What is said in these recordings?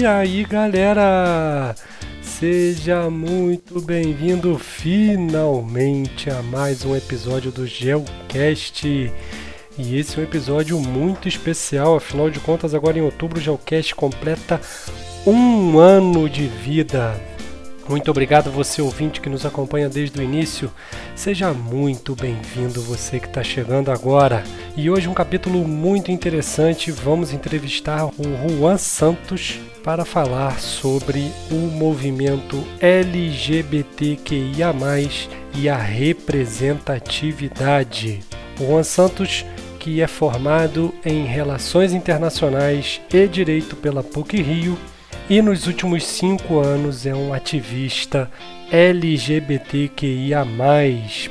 E aí, galera? Seja muito bem-vindo finalmente a mais um episódio do Geocast. E esse é um episódio muito especial, afinal de contas, agora em outubro o Geocast completa um ano de vida. Muito obrigado você ouvinte que nos acompanha desde o início. Seja muito bem-vindo você que está chegando agora. E hoje um capítulo muito interessante. Vamos entrevistar o Juan Santos para falar sobre o movimento LGBTQIA+ e a representatividade. O Juan Santos que é formado em Relações Internacionais e Direito pela PUC Rio e nos últimos cinco anos é um ativista LGBTQIA,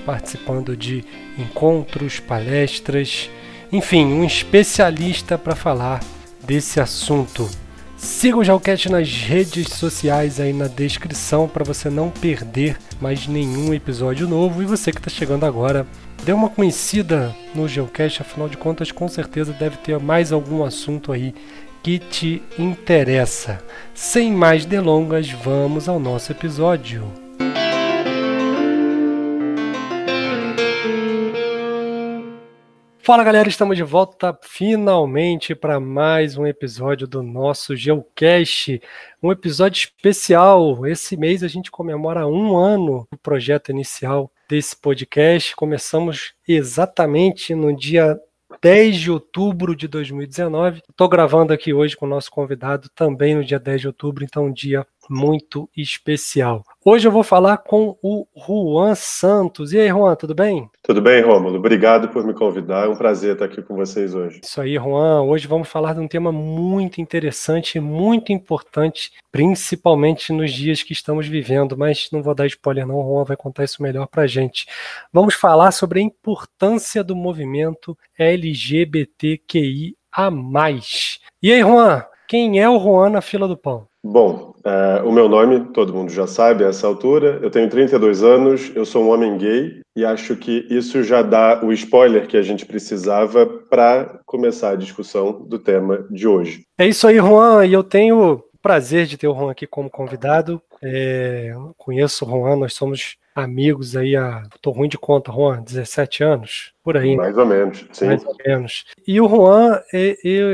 participando de encontros, palestras, enfim, um especialista para falar desse assunto. Siga o Jalcast nas redes sociais aí na descrição para você não perder mais nenhum episódio novo. E você que está chegando agora, dê uma conhecida no Geocast, afinal de contas, com certeza deve ter mais algum assunto aí que te interessa. Sem mais delongas, vamos ao nosso episódio. Fala galera, estamos de volta finalmente para mais um episódio do nosso Geocast, um episódio especial. Esse mês a gente comemora um ano do projeto inicial desse podcast. Começamos exatamente no dia 10 de outubro de 2019. Estou gravando aqui hoje com o nosso convidado também no dia 10 de outubro, então um dia muito especial. Hoje eu vou falar com o Juan Santos. E aí, Juan, tudo bem? Tudo bem, Rômulo. Obrigado por me convidar. É um prazer estar aqui com vocês hoje. Isso aí, Juan. Hoje vamos falar de um tema muito interessante, muito importante, principalmente nos dias que estamos vivendo, mas não vou dar spoiler não, o Juan vai contar isso melhor pra gente. Vamos falar sobre a importância do movimento LGBTQIA+. E aí, Juan, quem é o Juan na fila do pão? Bom, é, o meu nome todo mundo já sabe a essa altura. Eu tenho 32 anos, eu sou um homem gay e acho que isso já dá o spoiler que a gente precisava para começar a discussão do tema de hoje. É isso aí, Juan, e eu tenho o prazer de ter o Juan aqui como convidado. É, conheço o Juan, nós somos amigos aí há. Tô ruim de conta, Juan, 17 anos? Por aí. Mais ou menos, sim. Mais ou menos. E o Juan,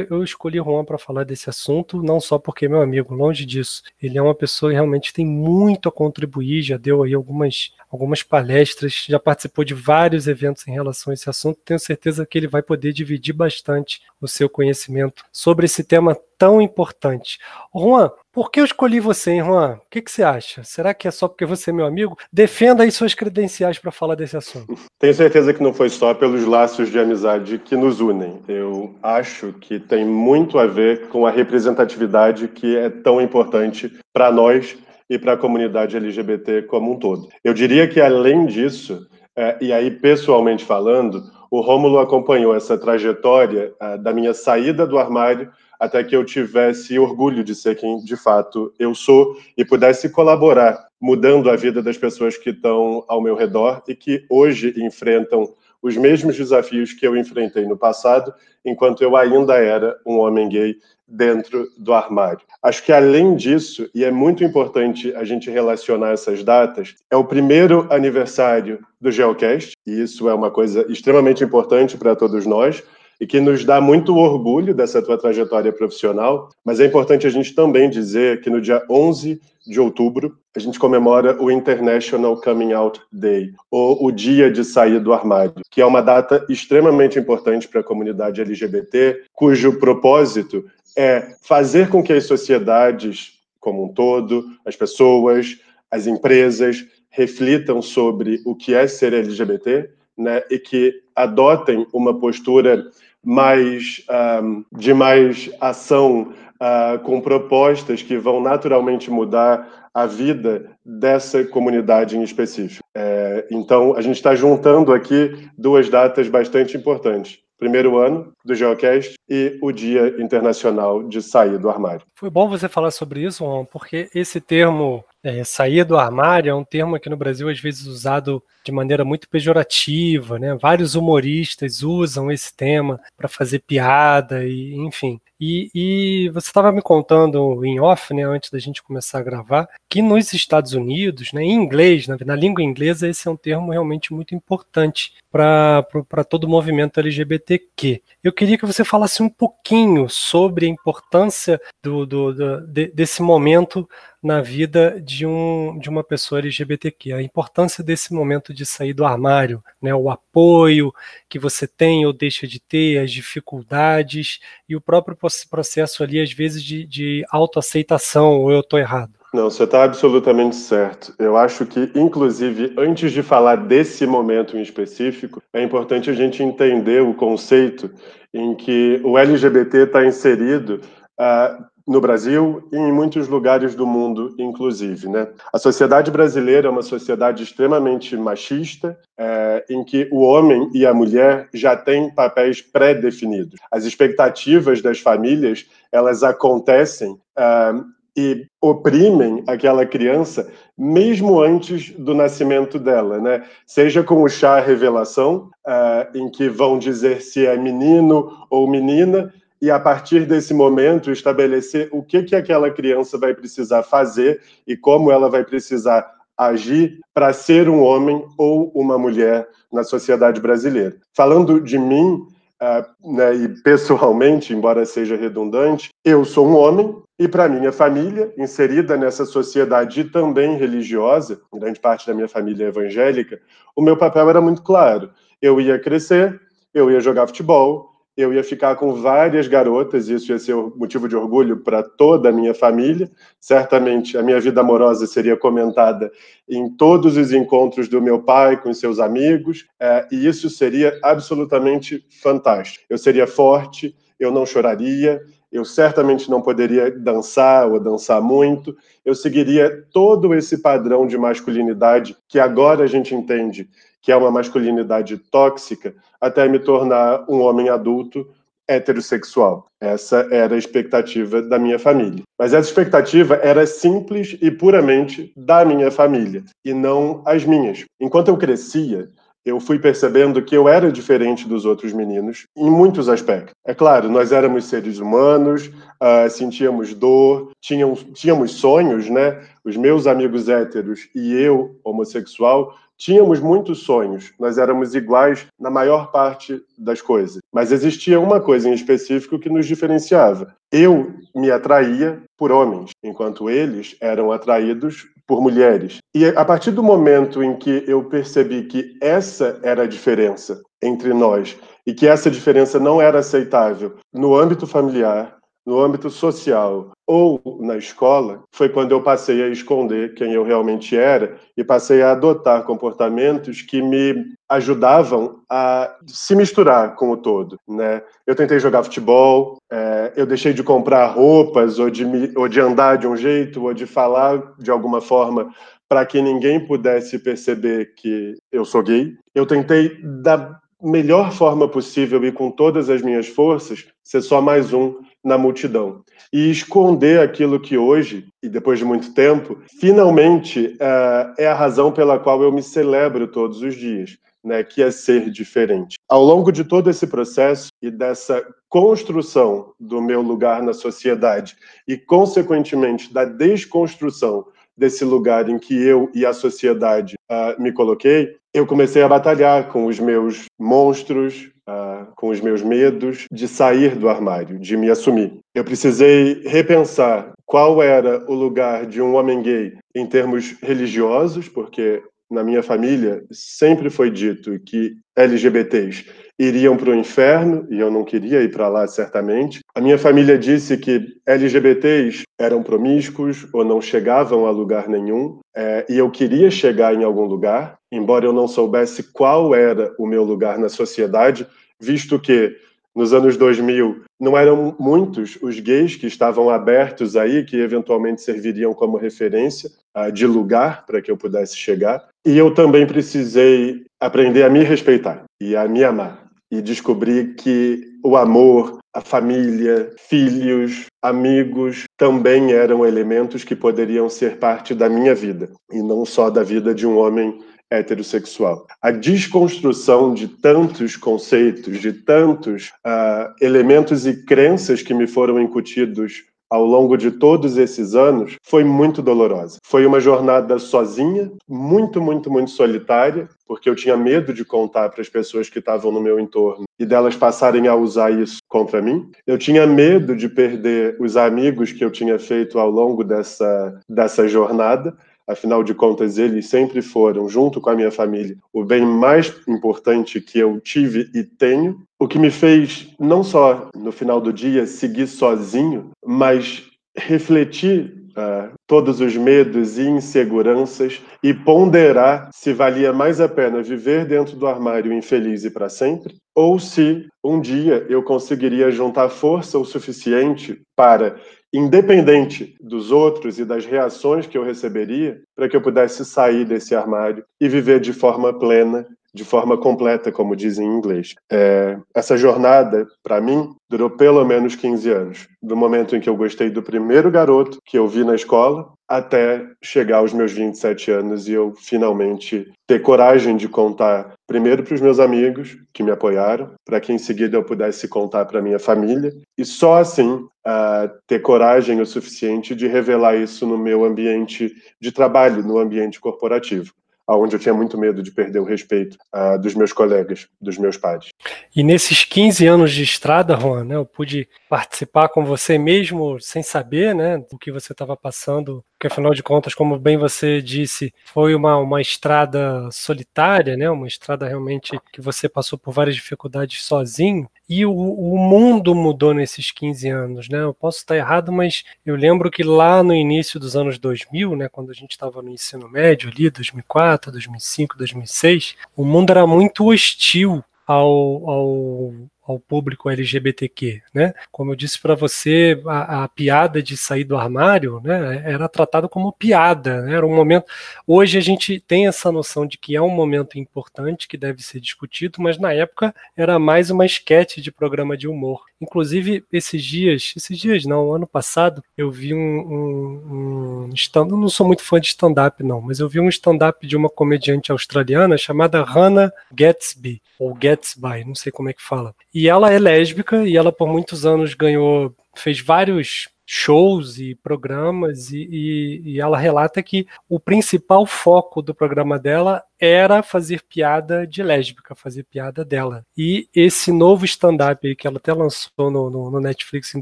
eu escolhi o Juan para falar desse assunto, não só porque é meu amigo, longe disso. Ele é uma pessoa que realmente tem muito a contribuir, já deu aí algumas, algumas palestras, já participou de vários eventos em relação a esse assunto. Tenho certeza que ele vai poder dividir bastante o seu conhecimento sobre esse tema tão importante. Juan, por que eu escolhi você, hein, Juan? O que, que você acha? Será que é só porque você é meu amigo? Defenda aí suas credenciais para falar desse assunto. Tenho certeza que não foi só pelos laços de amizade que nos unem. Eu acho que tem muito a ver com a representatividade que é tão importante para nós e para a comunidade LGBT como um todo. Eu diria que, além disso, é, e aí pessoalmente falando, o Rômulo acompanhou essa trajetória é, da minha saída do armário até que eu tivesse orgulho de ser quem de fato eu sou e pudesse colaborar, mudando a vida das pessoas que estão ao meu redor e que hoje enfrentam os mesmos desafios que eu enfrentei no passado, enquanto eu ainda era um homem gay dentro do armário. Acho que além disso, e é muito importante a gente relacionar essas datas, é o primeiro aniversário do Geocast, e isso é uma coisa extremamente importante para todos nós, e que nos dá muito orgulho dessa tua trajetória profissional, mas é importante a gente também dizer que no dia 11 de outubro a gente comemora o International Coming Out Day, ou o Dia de Sair do Armário, que é uma data extremamente importante para a comunidade LGBT, cujo propósito é fazer com que as sociedades como um todo, as pessoas, as empresas reflitam sobre o que é ser LGBT, né, e que adotem uma postura mais um, de mais ação uh, com propostas que vão naturalmente mudar a vida dessa comunidade em específico. É, então, a gente está juntando aqui duas datas bastante importantes primeiro ano do Geocast e o Dia Internacional de Sair do Armário. Foi bom você falar sobre isso, Juan, porque esse termo É, sair do armário é um termo aqui no Brasil às vezes usado de maneira muito pejorativa, né? Vários humoristas usam esse tema para fazer piada e, enfim. E, e você estava me contando em off, né, antes da gente começar a gravar, que nos Estados Unidos, né, em inglês, na, na língua inglesa, esse é um termo realmente muito importante para todo o movimento LGBTQ. Eu queria que você falasse um pouquinho sobre a importância do, do, do de, desse momento na vida de, um, de uma pessoa LGBTQ, a importância desse momento de sair do armário, né, o apoio que você tem ou deixa de ter, as dificuldades e o próprio processo ali, às vezes, de, de autoaceitação, ou eu estou errado? Não, você está absolutamente certo. Eu acho que, inclusive, antes de falar desse momento em específico, é importante a gente entender o conceito em que o LGBT está inserido uh, no Brasil e em muitos lugares do mundo, inclusive. Né? A sociedade brasileira é uma sociedade extremamente machista, é, em que o homem e a mulher já têm papéis pré-definidos. As expectativas das famílias elas acontecem é, e oprimem aquela criança mesmo antes do nascimento dela, né? Seja com o chá revelação, uh, em que vão dizer se é menino ou menina, e a partir desse momento estabelecer o que, que aquela criança vai precisar fazer e como ela vai precisar agir para ser um homem ou uma mulher na sociedade brasileira. Falando de mim, uh, né, e pessoalmente, embora seja redundante, eu sou um homem e para minha família, inserida nessa sociedade também religiosa, grande parte da minha família é evangélica, o meu papel era muito claro. Eu ia crescer, eu ia jogar futebol, eu ia ficar com várias garotas, isso ia ser motivo de orgulho para toda a minha família. Certamente a minha vida amorosa seria comentada em todos os encontros do meu pai com seus amigos, é, e isso seria absolutamente fantástico. Eu seria forte, eu não choraria, eu certamente não poderia dançar ou dançar muito, eu seguiria todo esse padrão de masculinidade que agora a gente entende que é uma masculinidade tóxica, até me tornar um homem adulto heterossexual. Essa era a expectativa da minha família. Mas essa expectativa era simples e puramente da minha família, e não as minhas. Enquanto eu crescia, eu fui percebendo que eu era diferente dos outros meninos em muitos aspectos. É claro, nós éramos seres humanos, uh, sentíamos dor, tínhamos, tínhamos sonhos, né? Os meus amigos héteros e eu, homossexual, tínhamos muitos sonhos. Nós éramos iguais na maior parte das coisas. Mas existia uma coisa em específico que nos diferenciava. Eu me atraía por homens, enquanto eles eram atraídos por mulheres. E a partir do momento em que eu percebi que essa era a diferença entre nós e que essa diferença não era aceitável no âmbito familiar, no âmbito social ou na escola, foi quando eu passei a esconder quem eu realmente era e passei a adotar comportamentos que me ajudavam a se misturar com o todo, né? Eu tentei jogar futebol, é, eu deixei de comprar roupas ou de, me, ou de andar de um jeito ou de falar de alguma forma para que ninguém pudesse perceber que eu sou gay. Eu tentei da melhor forma possível e com todas as minhas forças ser só mais um na multidão e esconder aquilo que hoje, e depois de muito tempo, finalmente uh, é a razão pela qual eu me celebro todos os dias. Né, que é ser diferente. Ao longo de todo esse processo e dessa construção do meu lugar na sociedade e, consequentemente, da desconstrução desse lugar em que eu e a sociedade uh, me coloquei, eu comecei a batalhar com os meus monstros, uh, com os meus medos de sair do armário, de me assumir. Eu precisei repensar qual era o lugar de um homem gay em termos religiosos, porque na minha família sempre foi dito que LGBTs iriam para o inferno e eu não queria ir para lá certamente. A minha família disse que LGBTs eram promíscuos ou não chegavam a lugar nenhum é, e eu queria chegar em algum lugar, embora eu não soubesse qual era o meu lugar na sociedade, visto que nos anos 2000 não eram muitos os gays que estavam abertos aí, que eventualmente serviriam como referência uh, de lugar para que eu pudesse chegar. E eu também precisei aprender a me respeitar e a me amar e descobrir que o amor, a família, filhos, amigos também eram elementos que poderiam ser parte da minha vida e não só da vida de um homem heterossexual. A desconstrução de tantos conceitos, de tantos uh, elementos e crenças que me foram incutidos ao longo de todos esses anos foi muito dolorosa. Foi uma jornada sozinha, muito, muito, muito solitária, porque eu tinha medo de contar para as pessoas que estavam no meu entorno e delas passarem a usar isso contra mim. Eu tinha medo de perder os amigos que eu tinha feito ao longo dessa, dessa jornada. Afinal de contas, eles sempre foram, junto com a minha família, o bem mais importante que eu tive e tenho. O que me fez, não só no final do dia, seguir sozinho, mas refletir uh, todos os medos e inseguranças e ponderar se valia mais a pena viver dentro do armário infeliz e para sempre, ou se um dia eu conseguiria juntar força o suficiente para independente dos outros e das reações que eu receberia, para que eu pudesse sair desse armário e viver de forma plena, de forma completa, como dizem em inglês. É, essa jornada, para mim, durou pelo menos 15 anos, do momento em que eu gostei do primeiro garoto que eu vi na escola até chegar aos meus 27 anos e eu finalmente ter coragem de contar primeiro para os meus amigos que me apoiaram, para que em seguida eu pudesse contar para minha família e só assim uh, ter coragem o suficiente de revelar isso no meu ambiente de trabalho, no ambiente corporativo aonde eu tinha muito medo de perder o respeito uh, dos meus colegas, dos meus pares. E nesses 15 anos de estrada, Juan, né, eu pude participar com você mesmo sem saber né, do que você estava passando, porque afinal de contas, como bem você disse, foi uma, uma estrada solitária, né, uma estrada realmente que você passou por várias dificuldades sozinho. E o, o, mundo mudou nesses 15 anos, né? Eu posso estar errado, mas eu lembro que lá no início dos anos 2000, né, quando a gente estava no ensino médio ali, 2004, 2005, 2006, o mundo era muito hostil ao, ao ao público LGBTQ, né? Como eu disse para você, a, a, piada de sair do armário, né, era tratado como piada, né? Era um momento. Hoje a gente tem essa noção de que é um momento importante que deve ser discutido, mas na época era mais uma esquete de programa de humor. Inclusive esses dias, esses dias não, ano passado eu vi um, um, um stand, eu não sou muito fã de stand-up não, mas eu vi um stand-up de uma comediante australiana chamada Hannah Gatsby ou Gatsby, não sei como é que fala. E ela é lésbica e ela por muitos anos ganhou, fez vários shows e programas e, e, e, ela relata que o principal foco do programa dela era fazer piada de lésbica, fazer piada dela. E esse novo stand-up que ela até lançou no, no, no, Netflix em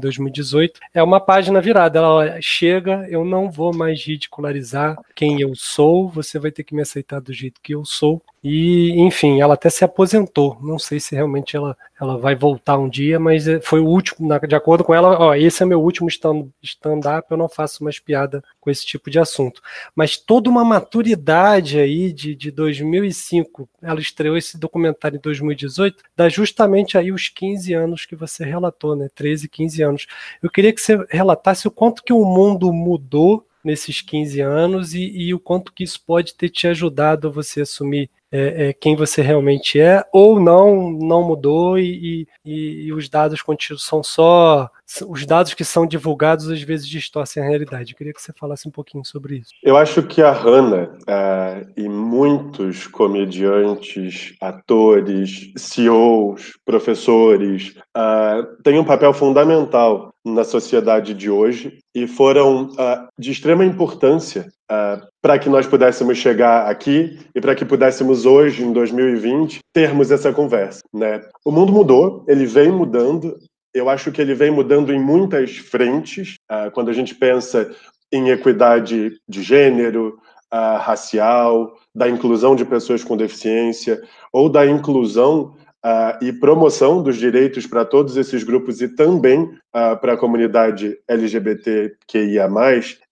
2018 é uma página virada. Ela chega, eu não vou mais ridicularizar quem eu sou, você vai ter que me aceitar do jeito que eu sou. E, enfim, ela até se aposentou. Não sei se realmente ela, ela vai voltar um dia, mas é, foi o último, de acordo com ela, ó, esse é meu último stand-up, eu não faço mais piada com esse tipo de assunto. Mas toda uma maturidade aí de, de 2005, ela estreou esse documentário em 2018, dá justamente aí os 15 anos que você relatou, né? 13, 15 anos. Eu queria que você relatasse o quanto que o mundo mudou nesses 15 anos e, e o quanto que isso pode ter te ajudado a você assumir é, é, quem você realmente é, ou não, não mudou e, e, e os dados contidos são só. Os dados que são divulgados às vezes distorcem a realidade. Eu queria que você falasse um pouquinho sobre isso. Eu acho que a Hannah uh, e muitos comediantes, atores, CEOs, professores uh, têm um papel fundamental na sociedade de hoje e foram uh, de extrema importância uh, para que nós pudéssemos chegar aqui e para que pudéssemos hoje, em 2020, termos essa conversa. Né? O mundo mudou, ele vem mudando. Eu acho que ele vem mudando em muitas frentes. Uh, quando a gente pensa em equidade de gênero, racial, da inclusão de pessoas com deficiência ou da inclusão uh, e promoção dos direitos para todos esses grupos e também para a comunidade LGBTQIA,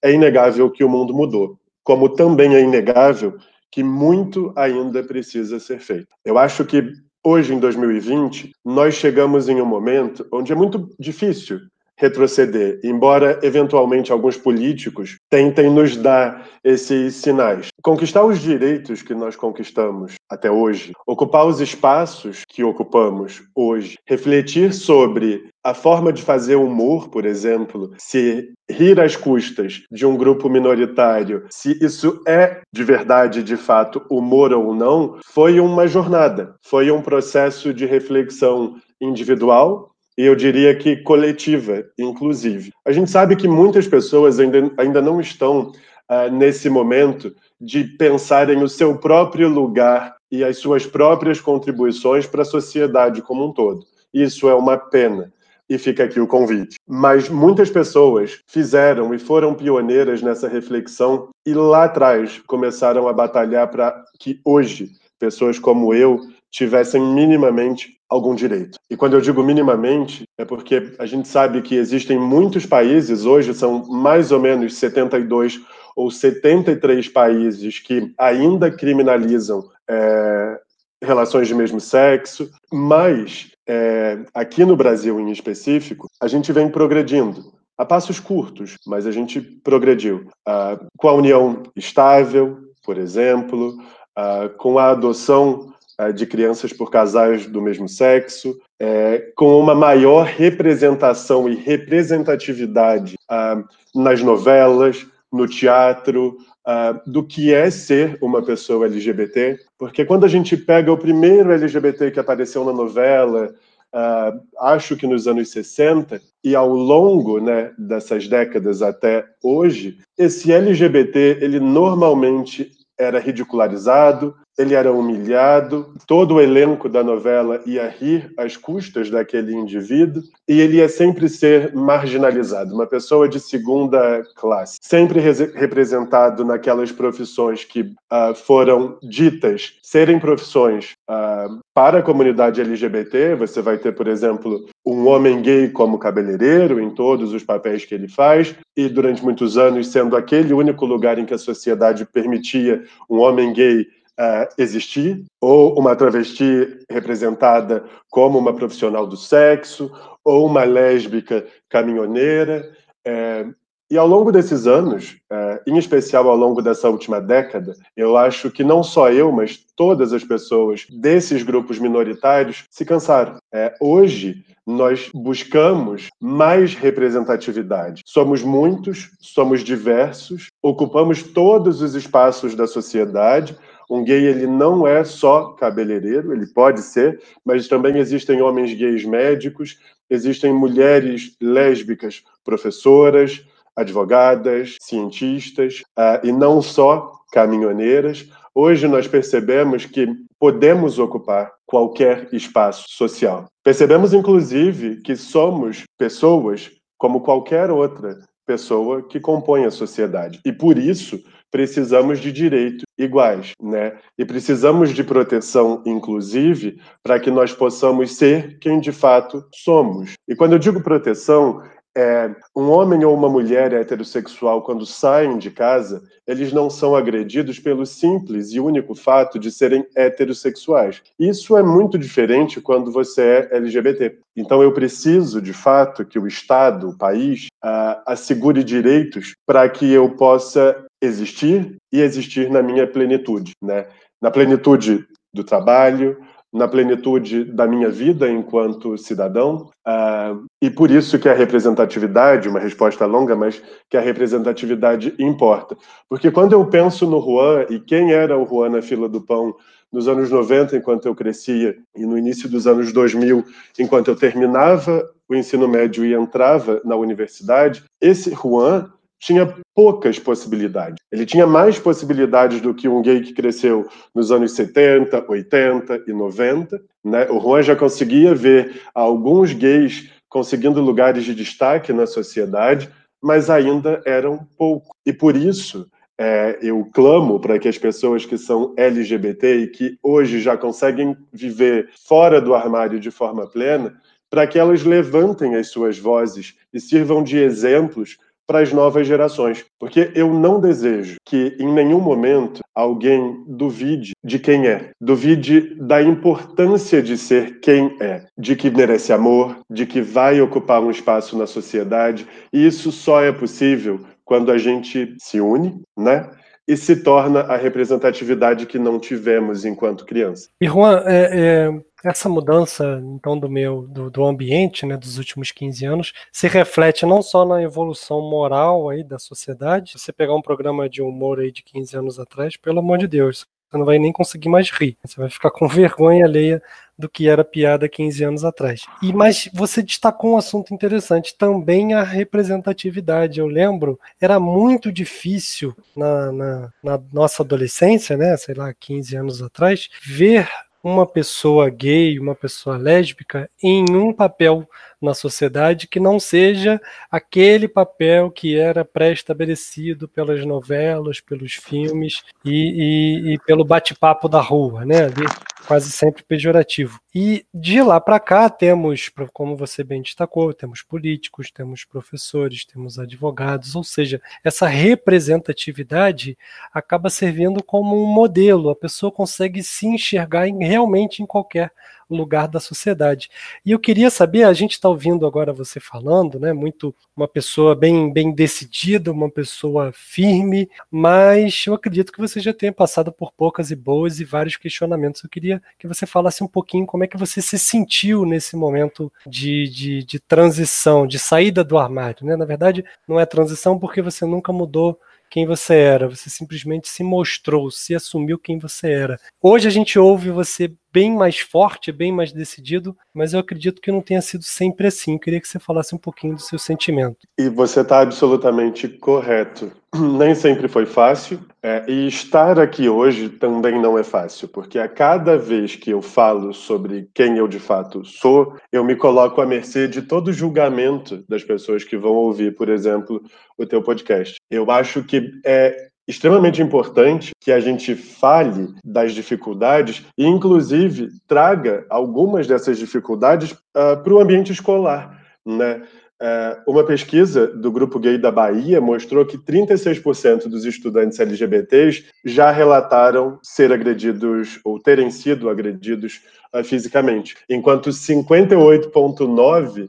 é inegável que o mundo mudou. Como também é inegável que muito ainda precisa ser feito. Eu acho que hoje, em 2020, nós chegamos em um momento onde é muito difícil retroceder, embora eventualmente alguns políticos tentem nos dar esses sinais. Conquistar os direitos que nós conquistamos até hoje, ocupar os espaços que ocupamos hoje, refletir sobre a forma de fazer humor, por exemplo, se rir às custas de um grupo minoritário, se isso é de verdade, de fato, humor ou não, foi uma jornada, foi um processo de reflexão individual e eu diria que coletiva, inclusive. A gente sabe que muitas pessoas ainda, ainda não estão uh, nesse momento de pensarem o seu próprio lugar e as suas próprias contribuições para a sociedade como um todo. Isso é uma pena. E fica aqui o convite. Mas muitas pessoas fizeram e foram pioneiras nessa reflexão e lá atrás começaram a batalhar para que hoje pessoas como eu tivessem minimamente algum direito. E quando eu digo minimamente, é porque a gente sabe que existem muitos países, hoje são mais ou menos 72 ou 73 países que ainda criminalizam é, relações de mesmo sexo, mas é, aqui no Brasil em específico, a gente vem progredindo. A passos curtos, mas a gente progrediu. Ah, com a união estável, por exemplo, ah, com a adoção de crianças por casais do mesmo sexo, é, com uma maior representação e representatividade ah, nas novelas, no teatro, uh, do que é ser uma pessoa LGBT, porque quando a gente pega o primeiro LGBT que apareceu na novela, uh, acho que nos anos 60, e ao longo né, dessas décadas até hoje, esse LGBT ele normalmente era ridicularizado, ele era humilhado, todo o elenco da novela ia rir às custas daquele indivíduo e ele ia sempre ser marginalizado, uma pessoa de segunda classe, sempre representado naquelas profissões que uh, foram ditas serem profissões uh, para a comunidade LGBT. Você vai ter, por exemplo, um homem gay como cabeleireiro em todos os papéis que ele faz e durante muitos anos sendo aquele único lugar em que a sociedade permitia um homem gay uh, existir, ou uma travesti representada como uma profissional do sexo, ou uma lésbica caminhoneira. É, e ao longo desses anos, é, em especial ao longo dessa última década, eu acho que não só eu, mas todas as pessoas desses grupos minoritários se cansaram. É, hoje, nós buscamos mais representatividade. Somos muitos, somos diversos, ocupamos todos os espaços da sociedade, um gay ele não é só cabeleireiro, ele pode ser, mas também existem homens gays médicos, existem mulheres lésbicas professoras, advogadas, cientistas, uh, e não só caminhoneiras. Hoje nós percebemos que podemos ocupar qualquer espaço social. Percebemos, inclusive, que somos pessoas como qualquer outra pessoa que compõe a sociedade. E por isso precisamos de direitos iguais, né? E precisamos de proteção, inclusive, para que nós possamos ser quem de fato somos. E quando eu digo proteção, é, um homem ou uma mulher heterossexual, quando saem de casa, eles não são agredidos pelo simples e único fato de serem heterossexuais. Isso é muito diferente quando você é LGBT. Então, eu preciso, de fato, que o Estado, o país, assegure direitos para que eu possa existir e existir na minha plenitude, né? Na plenitude do trabalho, na plenitude da minha vida enquanto cidadão. Uh, e por isso que a representatividade, uma resposta longa, mas que a representatividade importa. Porque quando eu penso no Juan e quem era o Juan na fila do pão nos anos 90, enquanto eu crescia, e no início dos anos 2000, enquanto eu terminava o ensino médio e entrava na universidade, esse Juan tinha poucas possibilidades. Ele tinha mais possibilidades do que um gay que cresceu nos anos 70, 80 e 90. Né? O Juan já conseguia ver alguns gays conseguindo lugares de destaque na sociedade, mas ainda eram pouco. E por isso é, eu clamo para que as pessoas que são LGBT e que hoje já conseguem viver fora do armário de forma plena, para que elas levantem as suas vozes e sirvam de exemplos para as novas gerações. Porque eu não desejo que em nenhum momento alguém duvide de quem é, duvide da importância de ser quem é, de que merece amor, de que vai ocupar um espaço na sociedade, e isso só é possível quando a gente se une, né? E se torna a representatividade que não tivemos enquanto criança. E Juan, é, é, essa mudança então do meu do, do, ambiente, né, dos últimos 15 anos, se reflete não só na evolução moral aí da sociedade. Se você pegar um programa de humor aí de 15 anos atrás, pelo amor de Deus, você não vai nem conseguir mais rir. Você vai ficar com vergonha alheia do que era piada 15 anos atrás. E mas você destacou um assunto interessante, também a representatividade. Eu lembro, era muito difícil na, na, na nossa adolescência, né, sei lá, 15 anos atrás, ver uma pessoa gay, uma pessoa lésbica em um papel na sociedade que não seja aquele papel que era pré-estabelecido pelas novelas, pelos filmes e, e, e pelo bate-papo da rua, né? Ali, quase sempre pejorativo. E de lá para cá temos, como você bem destacou, temos políticos, temos professores, temos advogados, ou seja, essa representatividade acaba servindo como um modelo. A pessoa consegue se enxergar em, realmente em qualquer lugar da sociedade. E eu queria saber, a gente está ouvindo agora você falando, né? Muito uma pessoa bem, bem decidida, uma pessoa firme, mas eu acredito que você já tenha passado por poucas e boas e vários questionamentos. Eu queria que você falasse um pouquinho como é que você se sentiu nesse momento de, de, de transição, de saída do armário. Né? Na verdade, não é transição porque você nunca mudou quem você era, você simplesmente se mostrou, se assumiu quem você era. Hoje a gente ouve você bem mais forte, bem mais decidido, mas eu acredito que não tenha sido sempre assim. Eu queria que você falasse um pouquinho do seu sentimento. E você está absolutamente correto. Nem sempre foi fácil, é, e estar aqui hoje também não é fácil, porque a cada vez que eu falo sobre quem eu de fato sou, eu me coloco à mercê de todo julgamento das pessoas que vão ouvir, por exemplo, o teu podcast. Eu acho que é extremamente importante que a gente fale das dificuldades e, inclusive, traga algumas dessas dificuldades uh, para o ambiente escolar, né? Uh, uma pesquisa do Grupo Gay da Bahia mostrou que 36% dos estudantes LGBTs já relataram ser agredidos ou terem sido agredidos uh, fisicamente, enquanto 58,9% uh,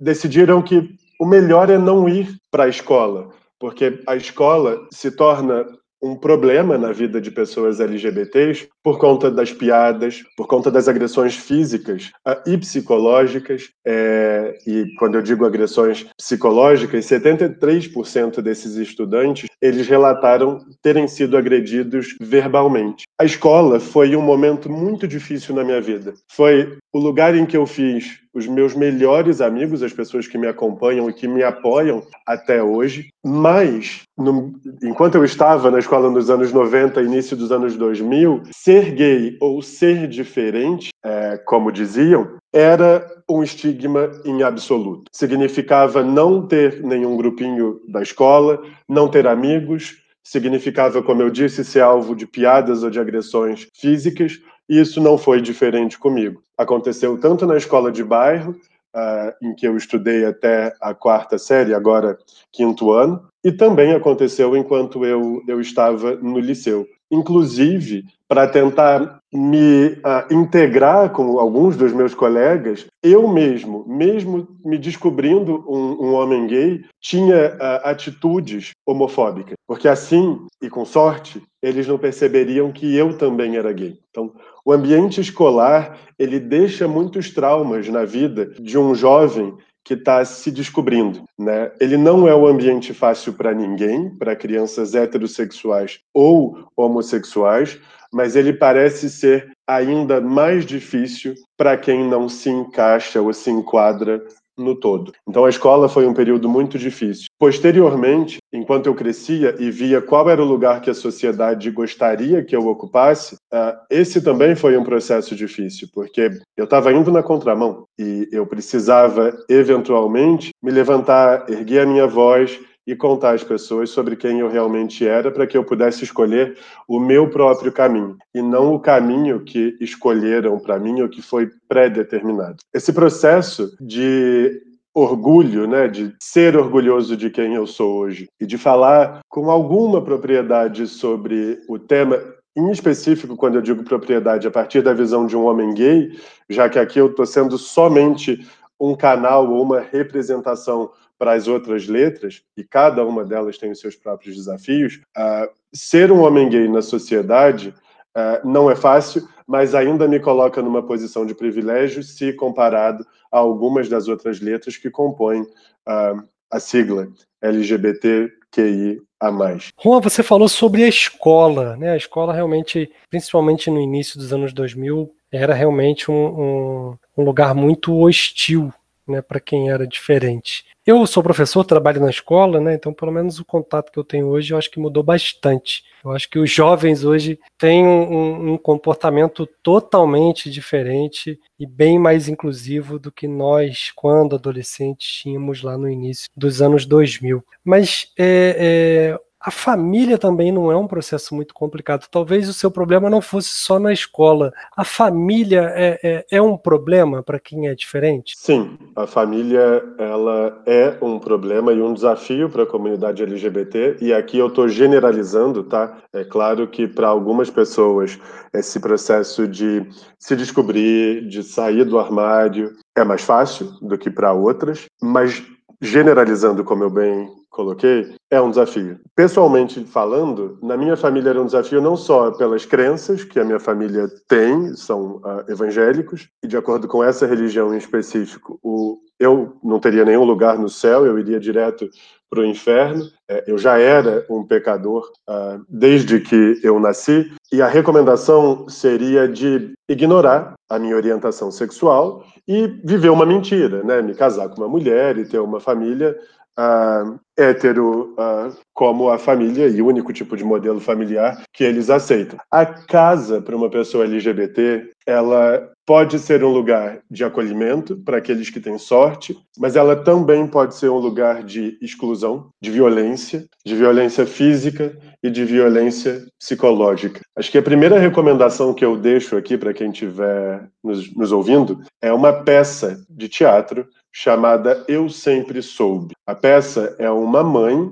decidiram que o melhor é não ir para a escola, porque a escola se torna um problema na vida de pessoas LGBTs por conta das piadas, por conta das agressões físicas uh, e psicológicas. É, e quando eu digo agressões psicológicas, 73% desses estudantes eles relataram terem sido agredidos verbalmente. A escola foi um momento muito difícil na minha vida. Foi o lugar em que eu fiz os meus melhores amigos, as pessoas que me acompanham e que me apoiam até hoje. Mas, no, enquanto eu estava na escola nos anos 90, início dos anos 2000, ser gay ou ser diferente, é, como diziam, era um estigma em absoluto. Significava não ter nenhum grupinho da escola, não ter amigos, significava, como eu disse, ser alvo de piadas ou de agressões físicas, e isso não foi diferente comigo. Aconteceu tanto na escola de bairro, uh, em que eu estudei até a quarta série, agora quinto ano, e também aconteceu enquanto eu, eu estava no liceu. Inclusive, para tentar me uh, integrar com alguns dos meus colegas, eu mesmo, mesmo me descobrindo um, um homem gay, tinha uh, atitudes homofóbicas, porque assim, e com sorte, eles não perceberiam que eu também era gay. Então, o ambiente escolar ele deixa muitos traumas na vida de um jovem que está se descobrindo, né? Ele não é um ambiente fácil para ninguém, para crianças heterossexuais ou homossexuais, mas ele parece ser ainda mais difícil para quem não se encaixa ou se enquadra no todo. Então a escola foi um período muito difícil. Posteriormente, enquanto eu crescia e via qual era o lugar que a sociedade gostaria que eu ocupasse, uh, esse também foi um processo difícil, porque eu estava indo na contramão e eu precisava eventualmente me levantar, erguer a minha voz e contar às pessoas sobre quem eu realmente era para que eu pudesse escolher o meu próprio caminho e não o caminho que escolheram para mim ou que foi pré-determinado. Esse processo de orgulho, né, de ser orgulhoso de quem eu sou hoje e de falar com alguma propriedade sobre o tema, em específico, quando eu digo propriedade, a partir da visão de um homem gay, já que aqui eu estou sendo somente um canal ou uma representação para as outras letras, e cada uma delas tem os seus próprios desafios, uh, ser um homem gay na sociedade uh, não é fácil, mas ainda me coloca numa posição de privilégio se comparado a algumas das outras letras que compõem uh, a sigla LGBTQI a mais. Juan, você falou sobre a escola, né? A escola realmente, principalmente no início dos anos 2000, era realmente um, um, um lugar muito hostil né, para quem era diferente. Eu sou professor, trabalho na escola, né, então pelo menos o contato que eu tenho hoje eu acho que mudou bastante. Eu acho que os jovens hoje têm um, um comportamento totalmente diferente e bem mais inclusivo do que nós, quando adolescentes, tínhamos lá no início dos anos 2000. Mas é, é, a família também não é um processo muito complicado. Talvez o seu problema não fosse só na escola. A família é, é, é um problema para quem é diferente? Sim, a família ela é um problema e um desafio para a comunidade LGBT. E aqui eu estou generalizando, tá? É claro que para algumas pessoas esse processo de se descobrir, de sair do armário, é mais fácil do que para outras, mas generalizando, como eu bem coloquei, é um desafio. Pessoalmente falando, na minha família era um desafio não só pelas crenças que a minha família tem, são uh, evangélicos, e de acordo com essa religião em específico, o, eu não teria nenhum lugar no céu, eu iria direto para o inferno. É, eu já era um pecador uh, desde que eu nasci, e a recomendação seria de ignorar a minha orientação sexual e viver uma mentira, né? Me casar com uma mulher e ter uma família uh, hétero uh, como a família e o único tipo de modelo familiar que eles aceitam. A casa para uma pessoa LGBT, ela pode ser um lugar de acolhimento para aqueles que têm sorte, mas ela também pode ser um lugar de exclusão, de violência, de violência física e de violência psicológica. Acho que a primeira recomendação que eu deixo aqui para quem estiver nos, nos ouvindo é uma peça de teatro chamada Eu Sempre Soube. A peça é uma mãe,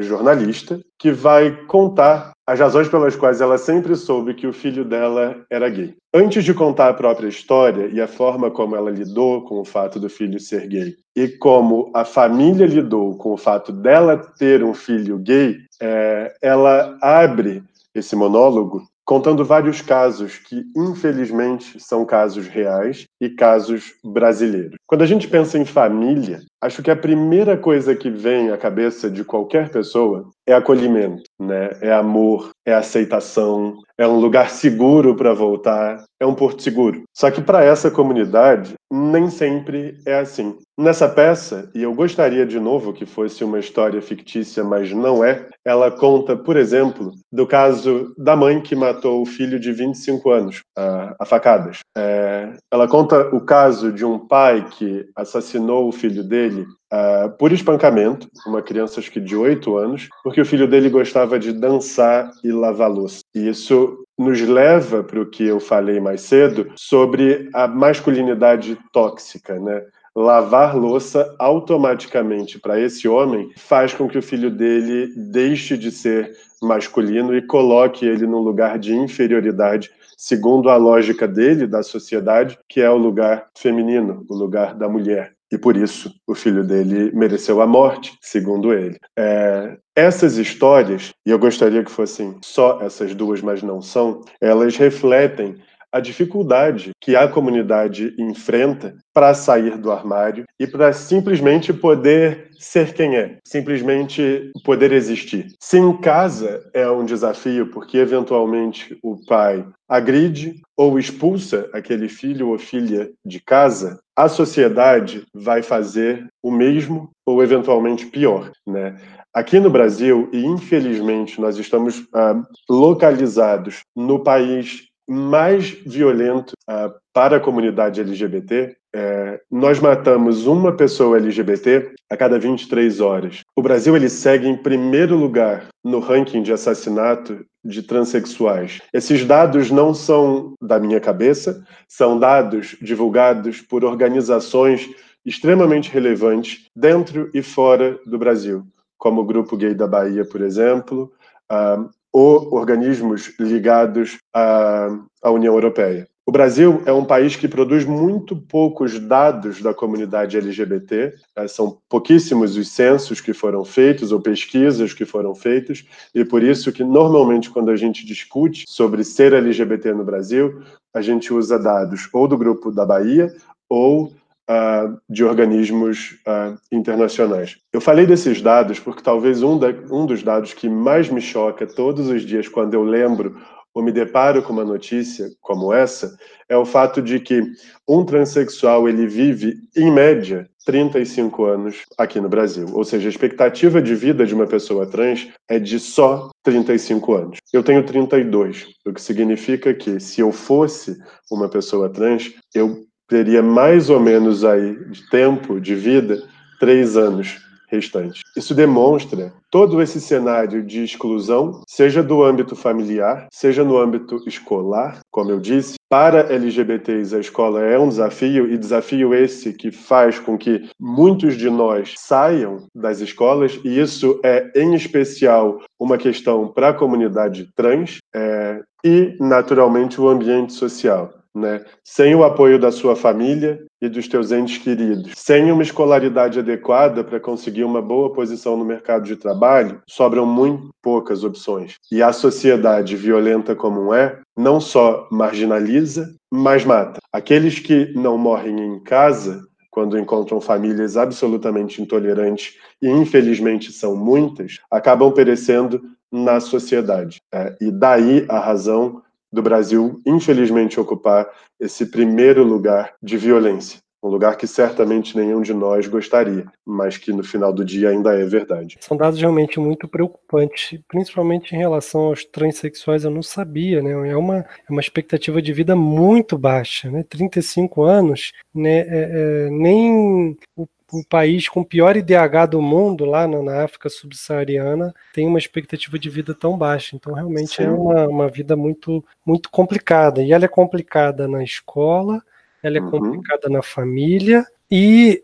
jornalista, que vai contar as razões pelas quais ela sempre soube que o filho dela era gay. Antes de contar a própria história e a forma como ela lidou com o fato do filho ser gay e como a família lidou com o fato dela ter um filho gay, é, ela abre esse monólogo contando vários casos que, infelizmente, são casos reais e casos brasileiros. Quando a gente pensa em família, acho que a primeira coisa que vem à cabeça de qualquer pessoa é acolhimento, né? É amor, é aceitação, é um lugar seguro para voltar, é um porto seguro. Só que para essa comunidade nem sempre é assim. Nessa peça, e eu gostaria de novo que fosse uma história fictícia, mas não é, ela conta, por exemplo, do caso da mãe que matou o filho de 25 anos, a, a facadas. É, ela conta o caso de um pai que assassinou o filho dele uh, por espancamento, uma criança acho que de 8 anos, porque o filho dele gostava de dançar e lavar louça. E isso nos leva para o que eu falei mais cedo sobre a masculinidade tóxica, né? Lavar louça automaticamente para esse homem faz com que o filho dele deixe de ser masculino e coloque ele num lugar de inferioridade, segundo a lógica dele, da sociedade, que é o lugar feminino, o lugar da mulher e por isso o filho dele mereceu a morte, segundo ele. É, essas histórias, e eu gostaria que fossem só essas duas, mas não são, elas refletem a dificuldade que a comunidade enfrenta para sair do armário e para simplesmente poder ser quem é, simplesmente poder existir. Se em casa é um desafio porque eventualmente o pai agride ou expulsa aquele filho ou filha de casa, a sociedade vai fazer o mesmo ou eventualmente pior, né? Aqui no Brasil, e infelizmente nós estamos ah, localizados no país mais violento uh, para a comunidade LGBT, é, nós matamos uma pessoa LGBT a cada 23 horas. O Brasil ele segue em primeiro lugar no ranking de assassinato de transexuais. Esses dados não são da minha cabeça, são dados divulgados por organizações extremamente relevantes dentro e fora do Brasil, como o Grupo Gay da Bahia, por exemplo, uh, ou organismos ligados à, à União Europeia. O Brasil é um país que produz muito poucos dados da comunidade LGBT, né? são pouquíssimos os censos que foram feitos ou pesquisas que foram feitas, e por isso que normalmente quando a gente discute sobre ser LGBT no Brasil, a gente usa dados ou do grupo da Bahia ou uh, de organismos uh, internacionais. Eu falei desses dados porque talvez um, da, um dos dados que mais me choca todos os dias quando eu lembro ou me deparo com uma notícia como essa é o fato de que um transexual ele vive em média 35 anos aqui no Brasil, ou seja, a expectativa de vida de uma pessoa trans é de só 35 anos. Eu tenho 32, o que significa que se eu fosse uma pessoa trans, eu teria mais ou menos aí de tempo de vida três anos restantes. Isso demonstra todo esse cenário de exclusão, seja do âmbito familiar, seja no âmbito escolar, como eu disse. Para LGBTs, a escola é um desafio, e desafio esse que faz com que muitos de nós saiam das escolas, e isso é, em especial, uma questão para a comunidade trans, é, e, naturalmente, o ambiente social né? Sem o apoio da sua família e dos teus entes queridos, sem uma escolaridade adequada para conseguir uma boa posição no mercado de trabalho, sobram muito poucas opções. E a sociedade violenta como é, não só marginaliza, mas mata. Aqueles que não morrem em casa, quando encontram famílias absolutamente intolerantes, e infelizmente são muitas, acabam perecendo na sociedade. É, e daí a razão do Brasil, infelizmente, ocupar esse primeiro lugar de violência. Um lugar que certamente nenhum de nós gostaria, mas que no final do dia ainda é verdade. São dados realmente muito preocupantes, principalmente em relação aos transexuais. Eu não sabia, né? É uma, é uma expectativa de vida muito baixa, né? 35 anos, né? É, é, nem o o país com o pior IDH do mundo, lá na, na África subsaariana, tem uma expectativa de vida tão baixa. Então, realmente é Sim. é uma, uma vida muito, muito complicada. E ela é complicada na escola, ela é uhum. complicada na família e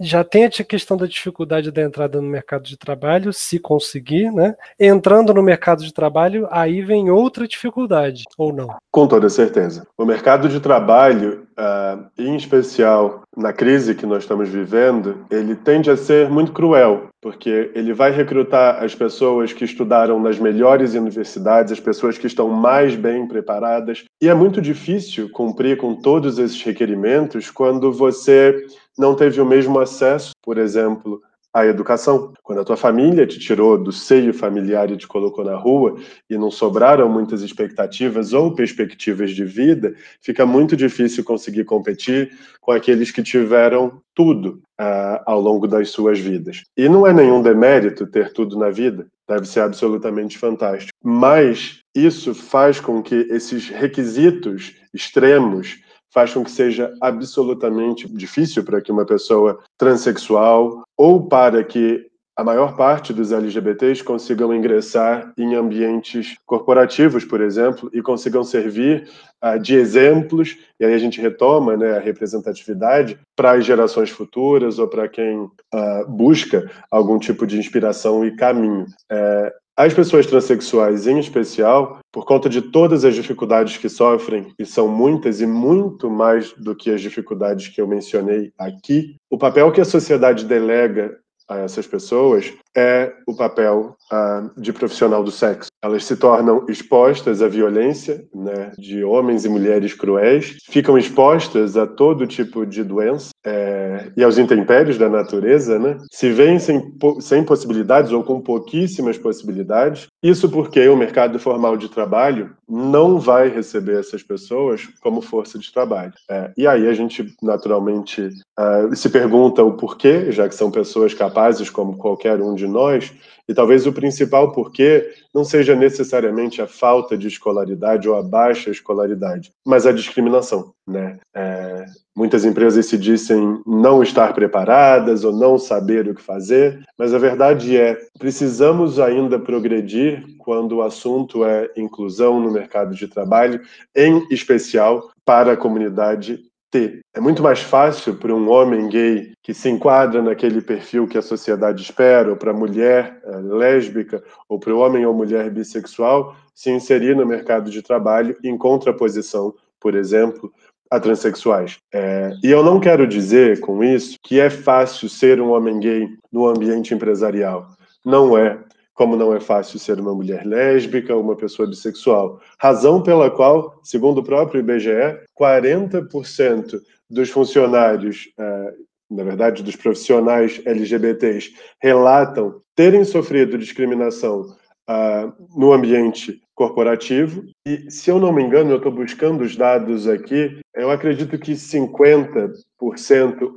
já tem a questão da dificuldade da entrada no mercado de trabalho, se conseguir, né? Entrando no mercado de trabalho, aí vem outra dificuldade, ou não? Com toda certeza. O mercado de trabalho, uh, em especial na crise que nós estamos vivendo, ele tende a ser muito cruel, porque ele vai recrutar as pessoas que estudaram nas melhores universidades, as pessoas que estão mais bem preparadas, e é muito difícil cumprir com todos esses requerimentos quando você não teve o mesmo acesso, por exemplo, à educação. Quando a tua família te tirou do seio familiar e te colocou na rua e não sobraram muitas expectativas ou perspectivas de vida, fica muito difícil conseguir competir com aqueles que tiveram tudo uh, ao longo das suas vidas. E não é nenhum demérito ter tudo na vida, deve ser absolutamente fantástico. Mas isso faz com que esses requisitos extremos faz com que seja absolutamente difícil para que uma pessoa transexual ou para que a maior parte dos LGBTs consigam ingressar em ambientes corporativos, por exemplo, e consigam servir uh, de exemplos, e aí a gente retoma né, a representatividade para as gerações futuras ou para quem uh, busca algum tipo de inspiração e caminho. É, as pessoas transexuais, em especial, por conta de todas as dificuldades que sofrem, e são muitas e muito mais do que as dificuldades que eu mencionei aqui, o papel que a sociedade delega a essas pessoas é o papel de profissional do sexo. Elas se tornam expostas à violência né, de homens e mulheres cruéis, ficam expostas a todo tipo de doença é, e aos intempéries da natureza, né? se veem sem, sem possibilidades ou com pouquíssimas possibilidades. Isso porque o mercado formal de trabalho não vai receber essas pessoas como força de trabalho. É, e aí a gente naturalmente uh, se pergunta o porquê, já que são pessoas capazes como qualquer um de nós, e talvez o principal porquê não seja necessariamente a falta de escolaridade ou a baixa escolaridade, mas a discriminação. Né? É, muitas empresas se dizem não estar preparadas ou não saber o que fazer, mas a verdade é precisamos ainda progredir quando o assunto é inclusão no mercado de trabalho, em especial para a comunidade ter. É muito mais fácil para um homem gay que se enquadra naquele perfil que a sociedade espera, ou para a mulher é, lésbica, ou para o homem ou mulher bissexual, se inserir no mercado de trabalho em contraposição, por exemplo, a transexuais. É, e eu não quero dizer com isso que é fácil ser um homem gay no ambiente empresarial. Não é como não é fácil ser uma mulher lésbica ou uma pessoa bissexual. Razão pela qual, segundo o próprio IBGE, 40% dos funcionários, é, na verdade, dos profissionais LGBTs, relatam terem sofrido discriminação uh, no ambiente corporativo. E, se eu não me engano, eu estou buscando os dados aqui, eu acredito que 50%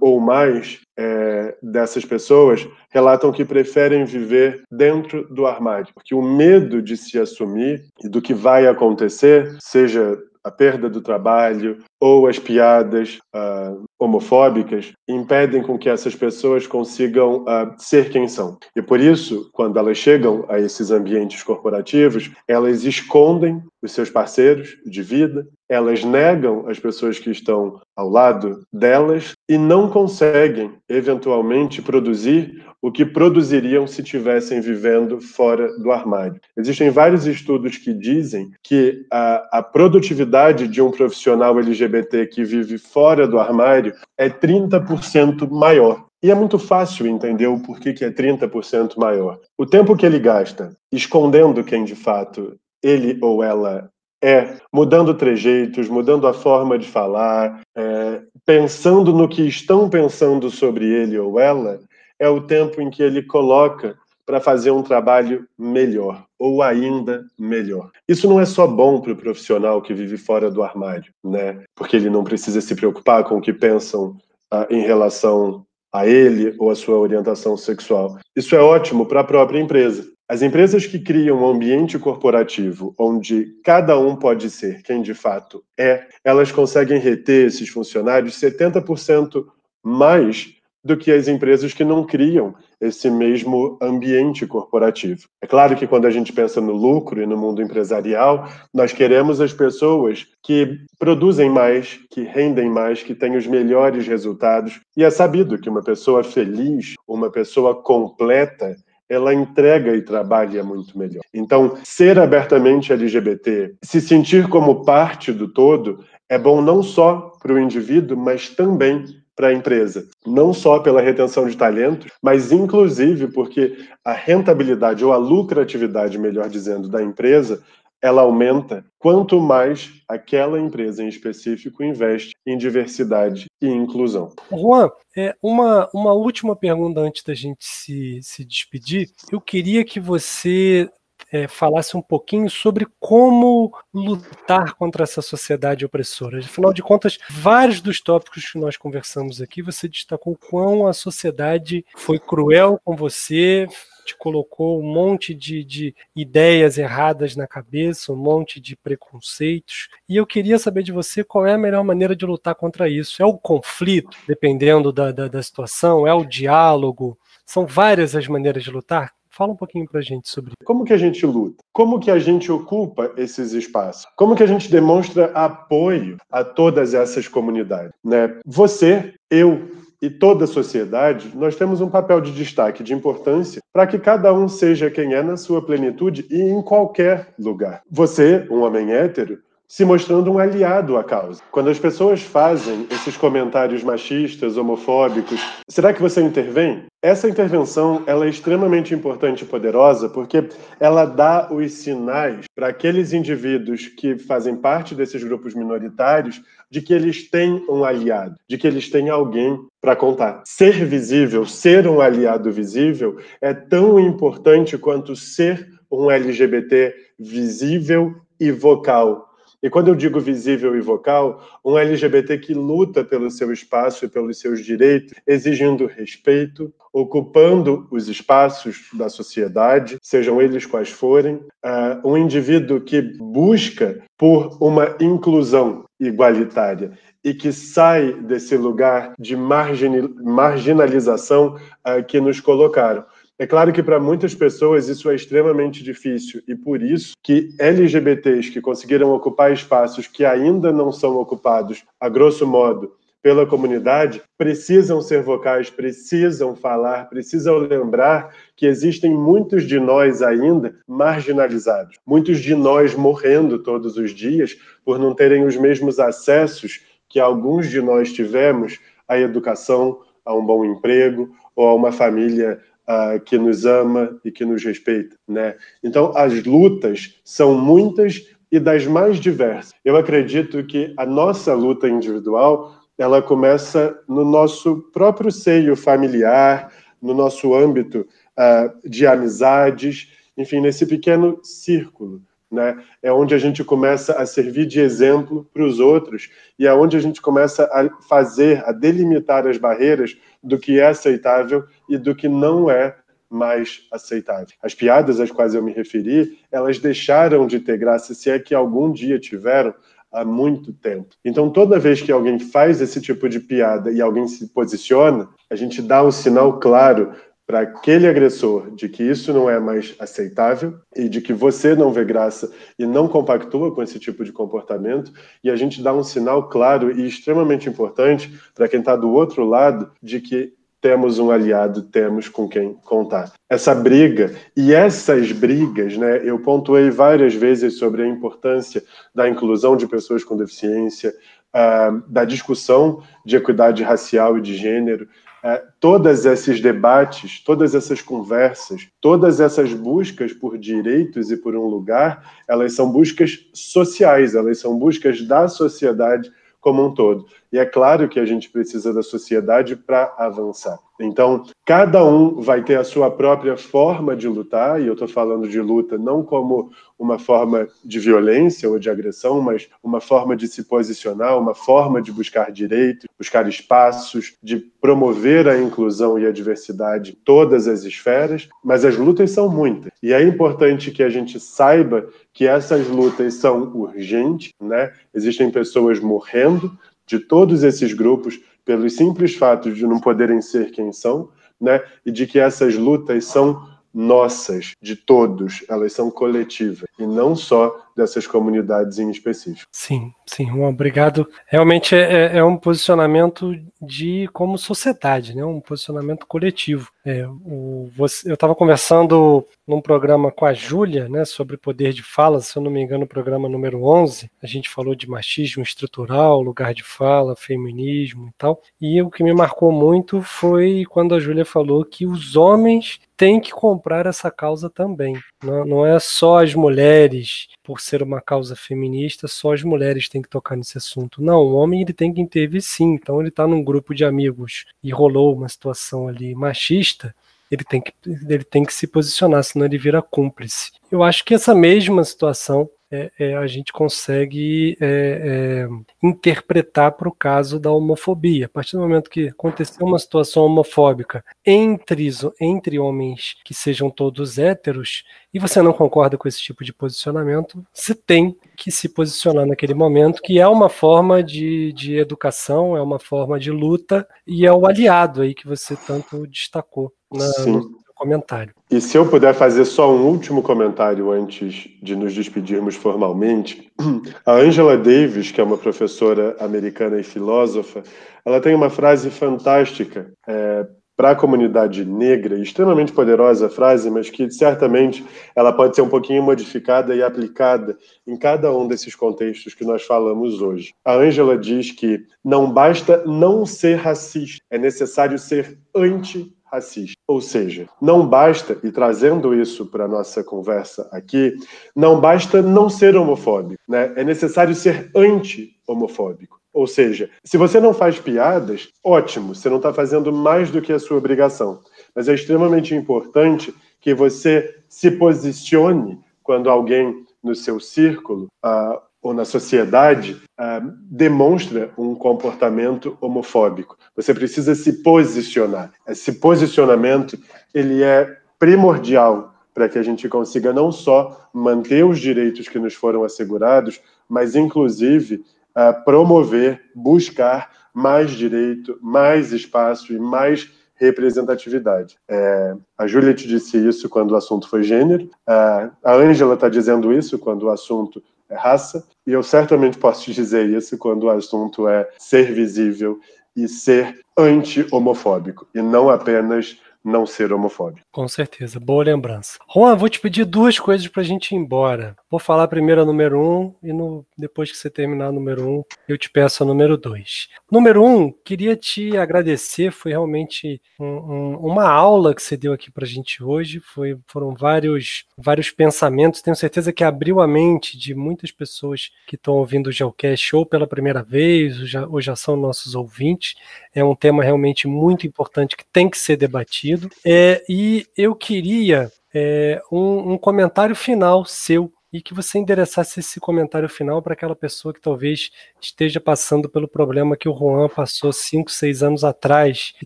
ou mais é, dessas pessoas relatam que preferem viver dentro do armário, porque o medo de se assumir e do que vai acontecer, seja a perda do trabalho ou as piadas uh, homofóbicas impedem com que essas pessoas consigam uh, ser quem são. E por isso, quando elas chegam a esses ambientes corporativos, elas escondem os seus parceiros de vida, elas negam as pessoas que estão ao lado delas e não conseguem, eventualmente, produzir o que produziriam se tivessem vivendo fora do armário. Existem vários estudos que dizem que a, a produtividade de um profissional LGBT que vive fora do armário é 30% maior. E é muito fácil entender o porquê que é 30% maior. O tempo que ele gasta escondendo quem de fato ele ou ela é, mudando trejeitos, mudando a forma de falar, é, pensando no que estão pensando sobre ele ou ela, é o tempo em que ele coloca para fazer um trabalho melhor ou ainda melhor. Isso não é só bom para o profissional que vive fora do armário, né? Porque ele não precisa se preocupar com o que pensam ah, em relação a ele ou a sua orientação sexual. Isso é ótimo para a própria empresa. As empresas que criam um ambiente corporativo onde cada um pode ser quem de fato é, elas conseguem reter esses funcionários 70% mais do que as empresas que não criam esse mesmo ambiente corporativo. É claro que quando a gente pensa no lucro e no mundo empresarial, nós queremos as pessoas que produzem mais, que rendem mais, que têm os melhores resultados. E é sabido que uma pessoa feliz, uma pessoa completa, ela entrega e trabalha muito melhor. Então, ser abertamente LGBT, se sentir como parte do todo, é bom não só para o indivíduo, mas também para a empresa, não só pela retenção de talentos, mas inclusive porque a rentabilidade ou a lucratividade, melhor dizendo, da empresa, ela aumenta quanto mais aquela empresa em específico investe em diversidade e inclusão. Juan, é, uma, uma última pergunta antes da gente se, se despedir. Eu queria que você é, falasse um pouquinho sobre como lutar contra essa sociedade opressora. Afinal de contas, vários dos tópicos que nós conversamos aqui, você destacou quão a sociedade foi cruel com você, te colocou um monte de, de, ideias erradas na cabeça, um monte de preconceitos. E eu queria saber de você qual é a melhor maneira de lutar contra isso. É o conflito, dependendo da, da, da situação? É o diálogo? São várias as maneiras de lutar? Fala um pouquinho para a gente sobre isso. Como que a gente luta? Como que a gente ocupa esses espaços? Como que a gente demonstra apoio a todas essas comunidades? Né? Você, eu e toda a sociedade, nós temos um papel de destaque, de importância, para que cada um seja quem é na sua plenitude e em qualquer lugar. Você, um homem hétero, se mostrando um aliado à causa. Quando as pessoas fazem esses comentários machistas, homofóbicos, será que você intervém? Essa intervenção ela é extremamente importante e poderosa porque ela dá os sinais para aqueles indivíduos que fazem parte desses grupos minoritários de que eles têm um aliado, de que eles têm alguém para contar. Ser visível, ser um aliado visível é tão importante quanto ser um LGBT visível e vocal e quando eu digo visível e vocal, um LGBT que luta pelo seu espaço e pelos seus direitos, exigindo respeito, ocupando os espaços da sociedade, sejam eles quais forem, uh, um indivíduo que busca por uma inclusão igualitária e que sai desse lugar de marginalização uh, que nos colocaram. É claro que para muitas pessoas isso é extremamente difícil e por isso que LGBTs que conseguiram ocupar espaços que ainda não são ocupados, a grosso modo, pela comunidade precisam ser vocais, precisam falar, precisam lembrar que existem muitos de nós ainda marginalizados, muitos de nós morrendo todos os dias por não terem os mesmos acessos que alguns de nós tivemos à educação, a um bom emprego ou a uma família uh, que nos ama e que nos respeita, né? Então as lutas são muitas e das mais diversas. Eu acredito que a nossa luta individual ela começa no nosso próprio seio familiar, no nosso âmbito uh, de amizades, enfim, nesse pequeno círculo. Né? É onde a gente começa a servir de exemplo para os outros e é onde a gente começa a fazer, a delimitar as barreiras do que é aceitável e do que não é mais aceitável. As piadas às quais eu me referi, elas deixaram de ter graça, se é que algum dia tiveram, há muito tempo. Então, toda vez que alguém faz esse tipo de piada e alguém se posiciona, a gente dá um sinal claro para aquele agressor de que isso não é mais aceitável e de que você não vê graça e não compactua com esse tipo de comportamento, e a gente dá um sinal claro e extremamente importante para quem está do outro lado de que temos um aliado, temos com quem contar. Essa briga e essas brigas, né, eu pontuei várias vezes sobre a importância da inclusão de pessoas com deficiência, uh, da discussão de equidade racial e de gênero, uh, todos esses debates, todas essas conversas, todas essas buscas por direitos e por um lugar, elas são buscas sociais, elas são buscas da sociedade como um todo. E é claro que a gente precisa da sociedade para avançar. Então, cada um vai ter a sua própria forma de lutar, e eu estou falando de luta não como uma forma de violência ou de agressão, mas uma forma de se posicionar, uma forma de buscar direito, buscar espaços, de promover a inclusão e a diversidade em todas as esferas, mas as lutas são muitas. E é importante que a gente saiba que essas lutas são urgentes, né? Existem pessoas morrendo de todos esses grupos pelos simples fatos de não poderem ser quem são, né? E de que essas lutas são nossas, de todos, elas são coletivas e não só dessas comunidades em específico. Sim, sim, um obrigado. Realmente é, é, é um posicionamento de como sociedade, né? um posicionamento coletivo. É, o, você, eu estava conversando num programa com a Júlia né, sobre poder de fala, se eu não me engano, o programa número 11. A gente falou de machismo estrutural, lugar de fala, feminismo e tal. E o que me marcou muito foi quando a Júlia falou que os homens têm que comprar essa causa também. Não, não é só as mulheres por ser uma causa feminista, só as mulheres têm que tocar nesse assunto. Não, o homem ele tem que intervir sim. Então ele está num grupo de amigos e rolou uma situação ali machista, ele tem que, ele tem que se posicionar, senão ele vira cúmplice. Eu acho que essa mesma situação é, é, a gente consegue é, é interpretar para o caso da homofobia. A partir do momento que aconteceu uma situação homofóbica entre, entre homens que sejam todos héteros, e você não concorda com esse tipo de posicionamento, você tem que se posicionar naquele momento, que é uma forma de, de educação, é uma forma de luta, e é o aliado aí que você tanto destacou na, no, comentário. E se eu puder fazer só um último comentário antes de nos despedirmos formalmente, a Angela Davis, que é uma professora americana e filósofa, ela tem uma frase fantástica é, para a comunidade negra, extremamente poderosa frase, mas que certamente ela pode ser um pouquinho modificada e aplicada em cada um desses contextos que nós falamos hoje. A Angela diz que não basta não ser racista, é necessário ser anti racista. Ou seja, não basta, e trazendo isso para a nossa conversa aqui, não basta não ser homofóbico, né? é necessário ser anti-homofóbico. Ou seja, se você não faz piadas, ótimo, você não está fazendo mais do que a sua obrigação. Mas é extremamente importante que você se posicione quando alguém no seu círculo uh, ou na sociedade uh, demonstra um comportamento homofóbico. Você precisa se posicionar. Esse posicionamento ele é primordial para que a gente consiga não só manter os direitos que nos foram assegurados, mas inclusive uh, promover, buscar mais direito, mais espaço e mais representatividade. É, a Juliette disse isso quando o assunto foi gênero, a Ângela está dizendo isso quando o assunto é raça, e eu certamente posso te dizer isso quando o assunto é ser visível e ser anti-homofóbico, e não apenas não ser homofóbico. Com certeza, boa lembrança. Juan, vou te pedir duas coisas para a gente ir embora. Vou falar primeiro a número um e no, depois que você terminar a número um, eu te peço a número dois. Número um, queria te agradecer, foi realmente um, um, uma aula que você deu aqui para a gente hoje. Foi, foram vários, vários pensamentos. Tenho certeza que abriu a mente de muitas pessoas que estão ouvindo o Geocast ou pela primeira vez, ou já, ou já são nossos ouvintes. É um tema realmente muito importante que tem que ser debatido É, e eu queria é, um, um comentário final seu e que você endereçasse esse comentário final para aquela pessoa que talvez esteja passando pelo problema que o Juan passou 5, 6 anos atrás e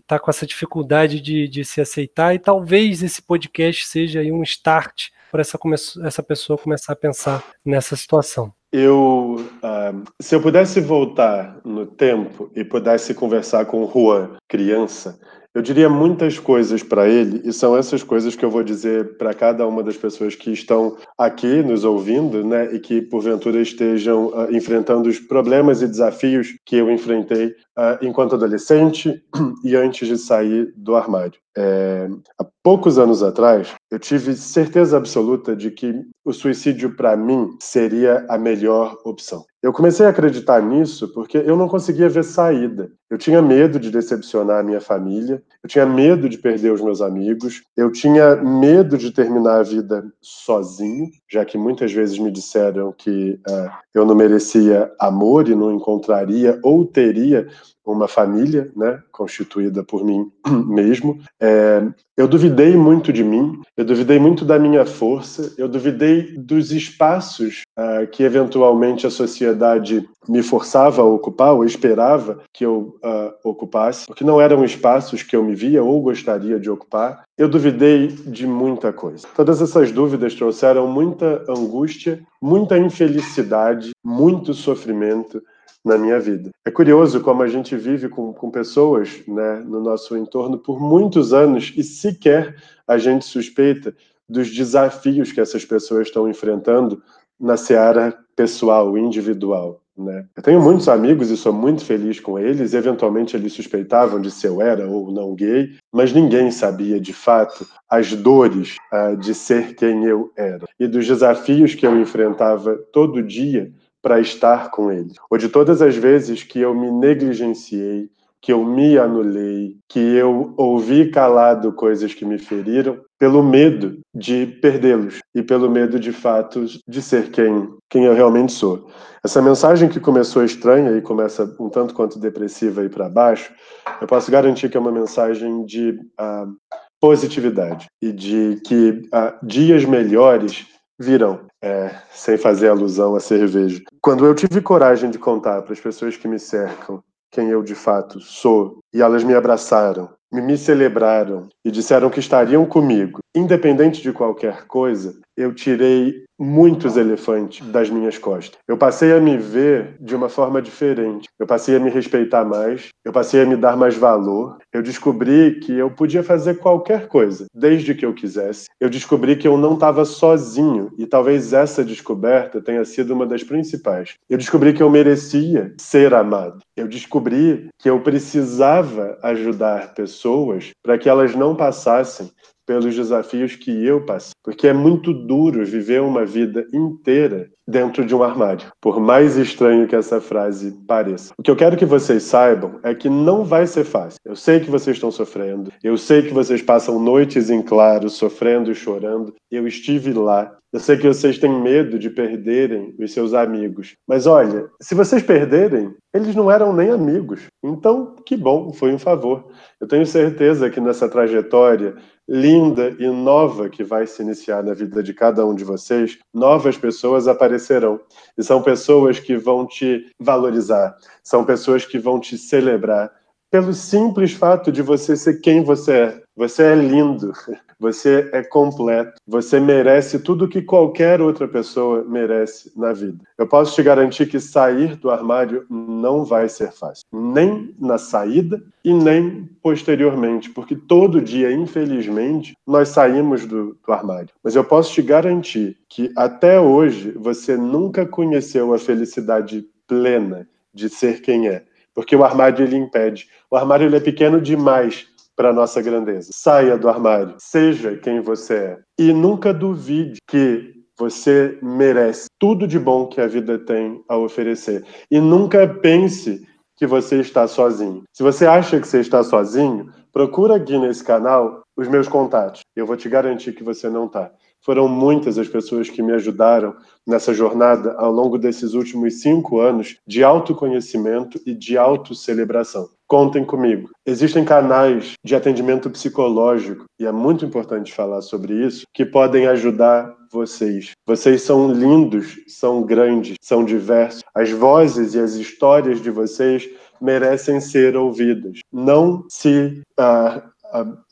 está com essa dificuldade de, de, se aceitar. E talvez esse podcast seja um start para essa, essa pessoa começar a pensar nessa situação. Eu, uh, se eu pudesse voltar no tempo e pudesse conversar com o Juan, criança, eu diria muitas coisas para ele, e são essas coisas que eu vou dizer para cada uma das pessoas que estão aqui nos ouvindo, né, e que porventura estejam uh, enfrentando os problemas e desafios que eu enfrentei uh, enquanto adolescente e antes de sair do armário. É, há poucos anos atrás, eu tive certeza absoluta de que o suicídio para mim seria a melhor opção. Eu comecei a acreditar nisso porque eu não conseguia ver saída. Eu tinha medo de decepcionar a minha família, eu tinha medo de perder os meus amigos, eu tinha medo de terminar a vida sozinho, já que muitas vezes me disseram que uh, eu não merecia amor e não encontraria ou teria uma família, né, constituída por mim mesmo. É, eu duvidei muito de mim, eu duvidei muito da minha força, eu duvidei dos espaços uh, que eventualmente a sociedade me forçava a ocupar ou esperava que eu uh, ocupasse, porque não eram espaços que eu me via ou gostaria de ocupar. Eu duvidei de muita coisa. Todas essas dúvidas trouxeram muita angústia, muita infelicidade, muito sofrimento na minha vida. É curioso como a gente vive com, com pessoas né, no nosso entorno por muitos anos e sequer a gente suspeita dos desafios que essas pessoas estão enfrentando na seara pessoal, individual. Né? Eu tenho muitos amigos e sou muito feliz com eles. Eventualmente eles suspeitavam de se eu era ou não gay, mas ninguém sabia de fato as dores uh, de ser quem eu era e dos desafios que eu enfrentava todo dia para estar com ele. Ou de todas as vezes que eu me negligenciei, que eu me anulei, que eu ouvi calado coisas que me feriram, pelo medo de perdê-los e pelo medo de fato de ser quem, quem eu realmente sou. Essa mensagem que começou estranha e começa um tanto quanto depressiva aí para baixo, eu posso garantir que é uma mensagem de uh, positividade e de que uh, dias melhores virão é, sem fazer alusão à cerveja. Quando eu tive coragem de contar para as pessoas que me cercam quem eu de fato sou, e elas me abraçaram, me celebraram e disseram que estariam comigo, independente de qualquer coisa, eu tirei muitos elefantes das minhas costas. Eu passei a me ver de uma forma diferente. Eu passei a me respeitar mais, eu passei a me dar mais valor. Eu descobri que eu podia fazer qualquer coisa, desde que eu quisesse. Eu descobri que eu não estava sozinho e talvez essa descoberta tenha sido uma das principais. Eu descobri que eu merecia ser amado. Eu descobri que eu precisava ajudar pessoas para que elas não passassem pelos desafios que eu passei. Porque é muito duro viver uma vida inteira dentro de um armário, por mais estranho que essa frase pareça. O que eu quero que vocês saibam é que não vai ser fácil. Eu sei que vocês estão sofrendo, eu sei que vocês passam noites em claro, sofrendo e chorando. Eu estive lá. Eu sei que vocês têm medo de perderem os seus amigos. Mas olha, se vocês perderem, eles não eram nem amigos. Então, que bom, foi um favor. Eu tenho certeza que nessa trajetória linda e nova que vai se iniciar na vida de cada um de vocês, novas pessoas aparecerão. E são pessoas que vão te valorizar, são pessoas que vão te celebrar. Pelo simples fato de você ser quem você é, Você é lindo, você é completo, você merece tudo que qualquer outra pessoa merece na vida. Eu posso te garantir que sair do armário não vai ser fácil, nem na saída e nem posteriormente, porque todo dia, infelizmente, nós saímos do, do armário. Mas eu posso te garantir que até hoje você nunca conheceu a felicidade plena de ser quem é, porque o armário ele impede. O armário ele é pequeno demais para nossa grandeza. Saia do armário, seja quem você é e nunca duvide que você merece tudo de bom que a vida tem a oferecer. E nunca pense que você está sozinho. Se você acha que você está sozinho, procura aqui nesse canal os meus contatos. Eu vou te garantir que você não está. Foram muitas as pessoas que me ajudaram nessa jornada ao longo desses últimos cinco anos de autoconhecimento e de autocelebração. Contem comigo. Existem canais de atendimento psicológico, e é muito importante falar sobre isso, que podem ajudar vocês. Vocês são lindos, são grandes, são diversos. As vozes e as histórias de vocês merecem ser ouvidas. Não se uh,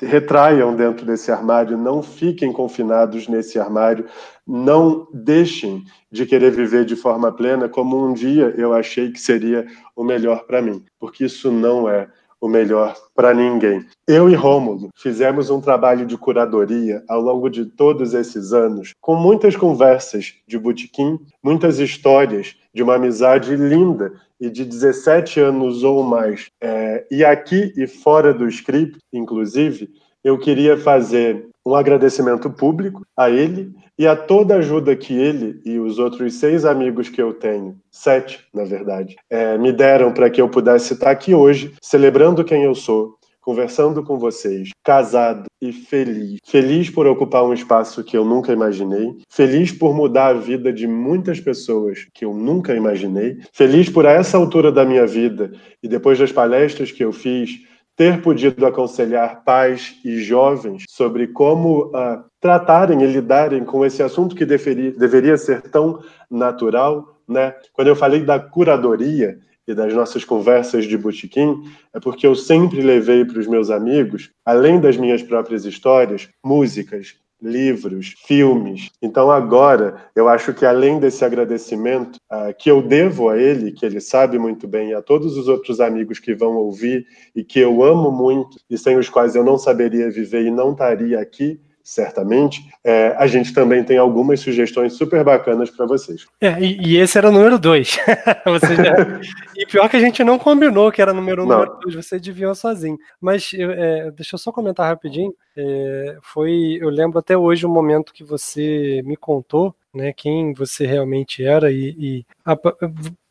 retraiam dentro desse armário, não fiquem confinados nesse armário, não deixem de querer viver de forma plena como um dia eu achei que seria o melhor para mim, porque isso não é o melhor para ninguém. Eu e Rômulo fizemos um trabalho de curadoria ao longo de todos esses anos, com muitas conversas de botequim, muitas histórias de uma amizade linda e de 17 anos ou mais. É, e aqui e fora do script, inclusive, eu queria fazer um agradecimento público a ele e a toda a ajuda que ele e os outros seis amigos que eu tenho, sete, na verdade, é, me deram para que eu pudesse estar aqui hoje, celebrando quem eu sou, conversando com vocês, casado e feliz. Feliz por ocupar um espaço que eu nunca imaginei, feliz por mudar a vida de muitas pessoas que eu nunca imaginei, feliz por a essa altura da minha vida e depois das palestras que eu fiz, ter podido aconselhar pais e jovens sobre como uh, tratarem e lidarem com esse assunto que deveria, deveria ser tão natural, né? Quando eu falei da curadoria, e das nossas conversas de botequim é porque eu sempre levei para os meus amigos, além das minhas próprias histórias, músicas, livros, filmes. Então agora eu acho que além desse agradecimento uh, que eu devo a ele, que ele sabe muito bem, e a todos os outros amigos que vão ouvir e que eu amo muito e sem os quais eu não saberia viver e não estaria aqui, certamente, é, a gente também tem algumas sugestões super bacanas para vocês. É, e, e, esse era o número 2. já... e pior que a gente não combinou que era número 1 um, número 2, você adivinhou sozinho. Mas é, deixa eu só comentar rapidinho. É, foi, eu lembro até hoje o momento que você me contou né, quem você realmente era e, e a,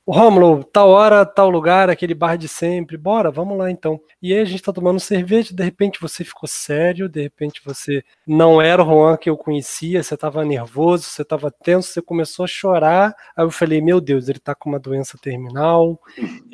Rômulo, tal hora, tal lugar, aquele bar de sempre, bora, vamos lá então. E aí a gente tá tomando cerveja, de repente você ficou sério, de repente você não era o Juan que eu conhecia, você tava nervoso, você tava tenso, você começou a chorar. Aí eu falei, meu Deus, ele tá com uma doença terminal.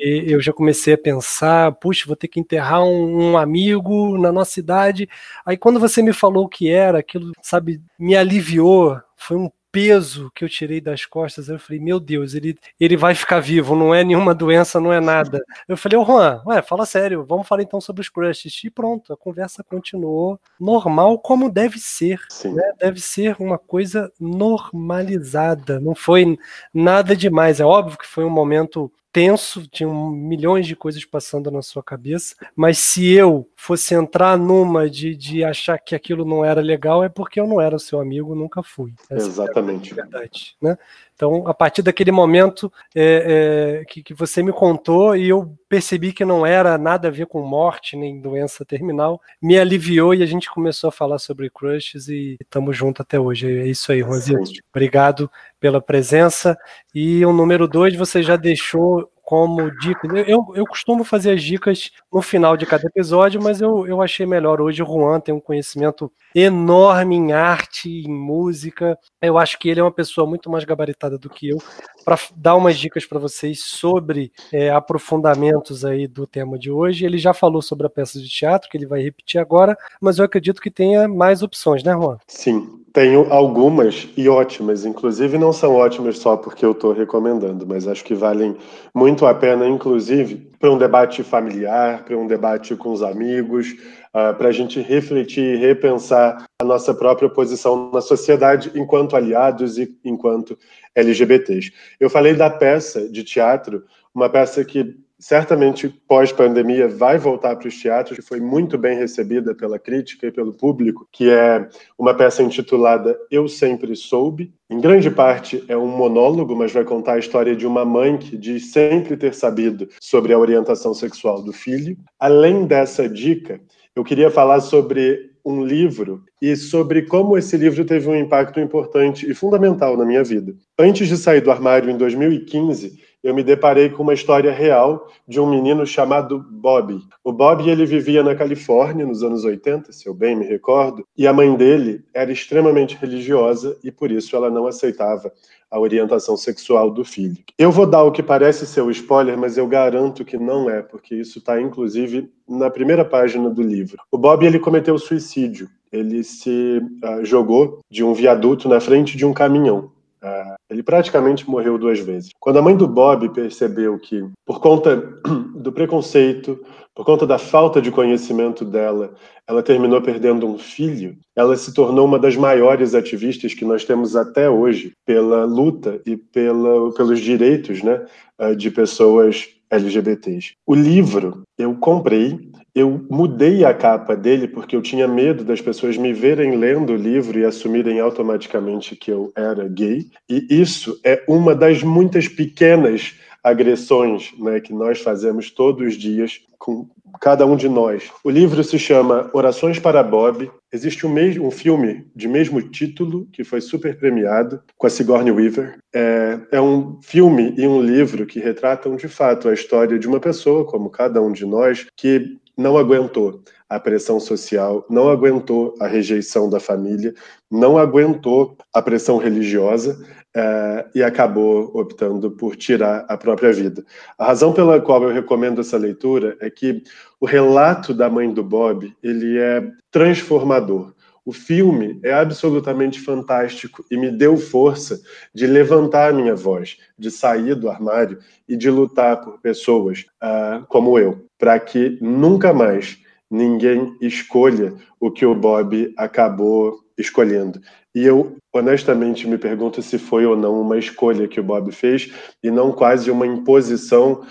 E eu já comecei a pensar, puxa, vou ter que enterrar um, um amigo na nossa cidade. Aí quando você me falou o que era, aquilo, sabe, me aliviou, foi um peso que eu tirei das costas, eu falei, meu Deus, ele, ele vai ficar vivo, não é nenhuma doença, não é nada. Eu falei, ô Juan, ué, fala sério, vamos falar então sobre os crushes. E pronto, a conversa continuou normal como deve ser. Né? Deve ser uma coisa normalizada, não foi nada demais. É óbvio que foi um momento tenso, tinham milhões de coisas passando na sua cabeça, mas se eu fosse entrar numa de, de achar que aquilo não era legal, é porque eu não era seu amigo, nunca fui. Essa Exatamente. É verdade, né? Então, a partir daquele momento é, é, que, que, você me contou e eu percebi que não era nada a ver com morte nem doença terminal, me aliviou e a gente começou a falar sobre crushes e estamos juntos até hoje. É isso aí, Rosito. Obrigado pela presença. E o número dois, você já deixou como dica. Eu, eu costumo fazer as dicas no final de cada episódio, mas eu, eu achei melhor hoje. O Juan tem um conhecimento enorme em arte, em música. Eu acho que ele é uma pessoa muito mais gabaritada do que eu para dar umas dicas para vocês sobre é, aprofundamentos aí do tema de hoje. Ele já falou sobre a peça de teatro, que ele vai repetir agora, mas eu acredito que tenha mais opções, né, Juan? Sim, Tenho algumas e ótimas, inclusive não são ótimas só porque eu estou recomendando, mas acho que valem muito a pena, inclusive, para um debate familiar, para um debate com os amigos, uh, para a gente refletir e repensar a nossa própria posição na sociedade enquanto aliados e enquanto LGBTs. Eu falei da peça de teatro, uma peça que certamente pós-pandemia vai voltar para os teatros, que foi muito bem recebida pela crítica e pelo público, que é uma peça intitulada Eu Sempre Soube. Em grande parte é um monólogo, mas vai contar a história de uma mãe que diz sempre ter sabido sobre a orientação sexual do filho. Além dessa dica, eu queria falar sobre um livro e sobre como esse livro teve um impacto importante e fundamental na minha vida. Antes de sair do armário em 2015, eu me deparei com uma história real de um menino chamado Bob. O Bob ele vivia na Califórnia nos anos 80, se eu bem me recordo, e a mãe dele era extremamente religiosa e por isso ela não aceitava a orientação sexual do filho. Eu vou dar o que parece ser o spoiler, mas eu garanto que não é, porque isso está inclusive na primeira página do livro. O Bob ele cometeu suicídio. Ele se uh, jogou de um viaduto na frente de um caminhão. Uh, ele praticamente morreu duas vezes. Quando a mãe do Bob percebeu que, por conta do preconceito, por conta da falta de conhecimento dela, ela terminou perdendo um filho, ela se tornou uma das maiores ativistas que nós temos até hoje pela luta e pela, pelos direitos né, ah, de pessoas LGBTs. O livro eu comprei, eu mudei a capa dele porque eu tinha medo das pessoas me verem lendo o livro e assumirem automaticamente que eu era gay. E isso é uma das muitas pequenas agressões né, que nós fazemos todos os dias com cada um de nós. O livro se chama Orações para Bob. Existe um, mesmo, um filme de mesmo título que foi super premiado com a Sigourney Weaver. É, é um filme e um livro que retratam de fato a história de uma pessoa, como cada um de nós, que não aguentou a pressão social, não aguentou a rejeição da família, não aguentou a pressão religiosa é, e acabou optando por tirar a própria vida. A razão pela qual eu recomendo essa leitura é que o relato da mãe do Bob ele é transformador. O filme é absolutamente fantástico e me deu força de levantar a minha voz, de sair do armário e de lutar por pessoas uh, como eu, para que nunca mais ninguém escolha o que o Bob acabou escolhendo. E eu honestamente me pergunto se foi ou não uma escolha que o Bob fez e não quase uma imposição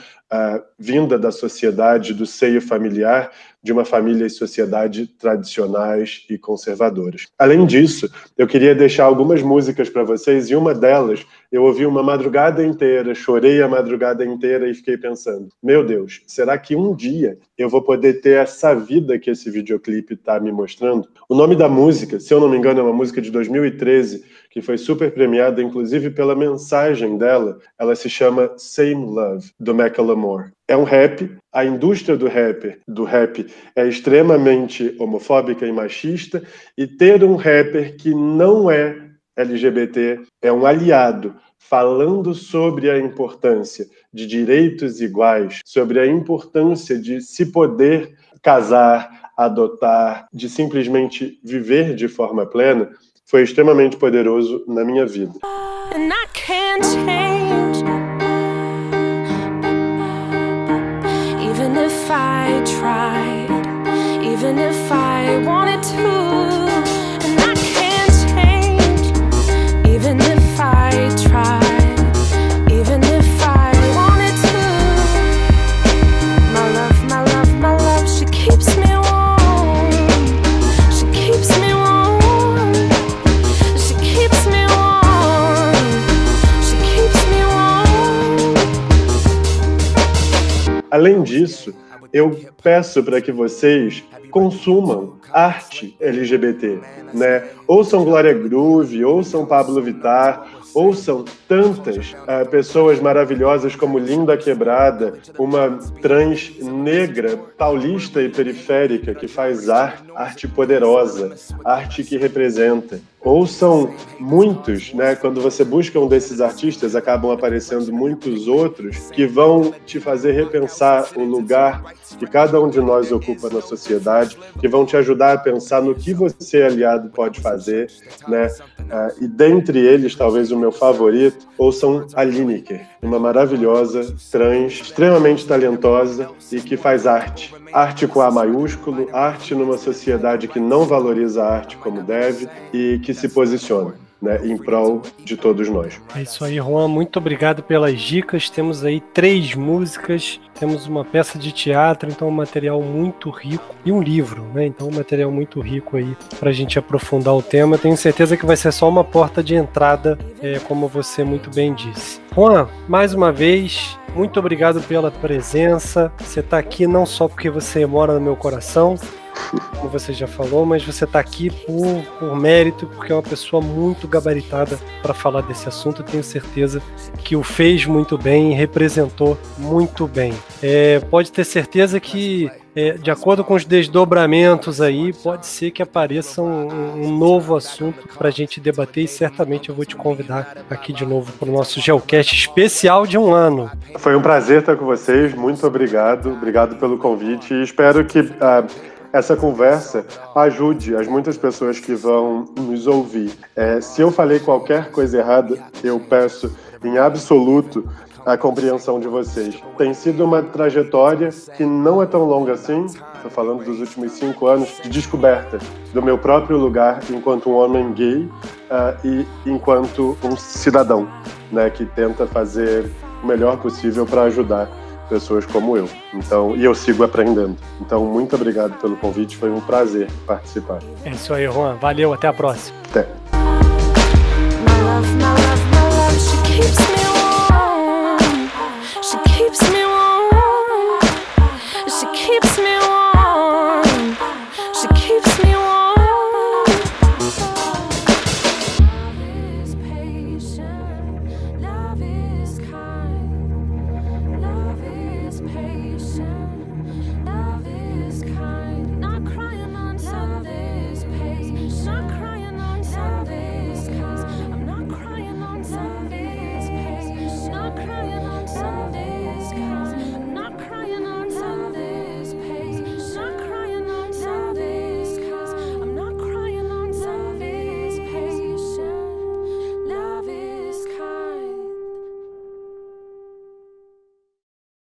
vinda da sociedade, do seio familiar, de uma família e sociedade tradicionais e conservadoras. Além disso, eu queria deixar algumas músicas para vocês e uma delas eu ouvi uma madrugada inteira, chorei a madrugada inteira e fiquei pensando: meu Deus, será que um dia eu vou poder ter essa vida que esse videoclipe está me mostrando? O nome da música, se eu não me engano, é uma música de 2013 que foi super premiada, inclusive pela mensagem dela. Ela se chama Same Love, do Macklemore. É um rap. A indústria do rap, do rap é extremamente homofóbica e machista, e ter um rapper que não é LGBT é um aliado falando sobre a importância de direitos iguais, sobre a importância de se poder casar, adotar, de simplesmente viver de forma plena, foi extremamente poderoso na minha vida. Even if I eu peço para que vocês consumam arte LGBT, né? Ouçam Glória Groove, ouçam Pablo Vittar, ouçam tantas uh, pessoas maravilhosas como Linda Quebrada, uma trans negra, paulista e periférica que faz arte, arte poderosa, arte que representa. Ou são muitos, né? Quando você busca um desses artistas, acabam aparecendo muitos outros que vão te fazer repensar o lugar que cada um de nós ocupa na sociedade, que vão te ajudar a pensar no que você, aliado, pode fazer, né? Uh, e dentre eles, talvez o meu favorito, ouçam a Lineker, uma maravilhosa trans, extremamente talentosa e que faz arte. Arte com A maiúsculo, arte numa sociedade que não valoriza a arte como deve e que se posiciona né, em prol de todos nós. É isso aí, Juan. Muito obrigado pelas dicas. Temos aí três músicas, temos uma peça de teatro, então um material muito rico e um livro, né? Então um material muito rico aí para a gente aprofundar o tema. Tenho certeza que vai ser só uma porta de entrada, é, como você muito bem disse. Juan, mais uma vez, muito obrigado pela presença. Você está aqui não só porque você mora no meu coração, como você já falou, mas você está aqui por, por mérito, porque é uma pessoa muito gabaritada para falar desse assunto. Tenho certeza que o fez muito bem e representou muito bem. É, pode ter certeza que é, de acordo com os desdobramentos aí, pode ser que apareça um, um novo assunto para a gente debater e certamente eu vou te convidar aqui de novo para o nosso Geocast especial de um ano. Foi um prazer estar com vocês, muito obrigado, obrigado pelo convite e espero que uh, essa conversa ajude as muitas pessoas que vão nos ouvir. É, se eu falei qualquer coisa errada, eu peço em absoluto a compreensão de vocês. Tem sido uma trajetória que não é tão longa assim, estou falando dos últimos cinco anos, de descoberta do meu próprio lugar enquanto um homem gay uh, e enquanto um cidadão, né, que tenta fazer o melhor possível para ajudar pessoas como eu. Então, e eu sigo aprendendo. Então, muito obrigado pelo convite, foi um prazer participar. É isso aí, Juan. Valeu, até a próxima. Até.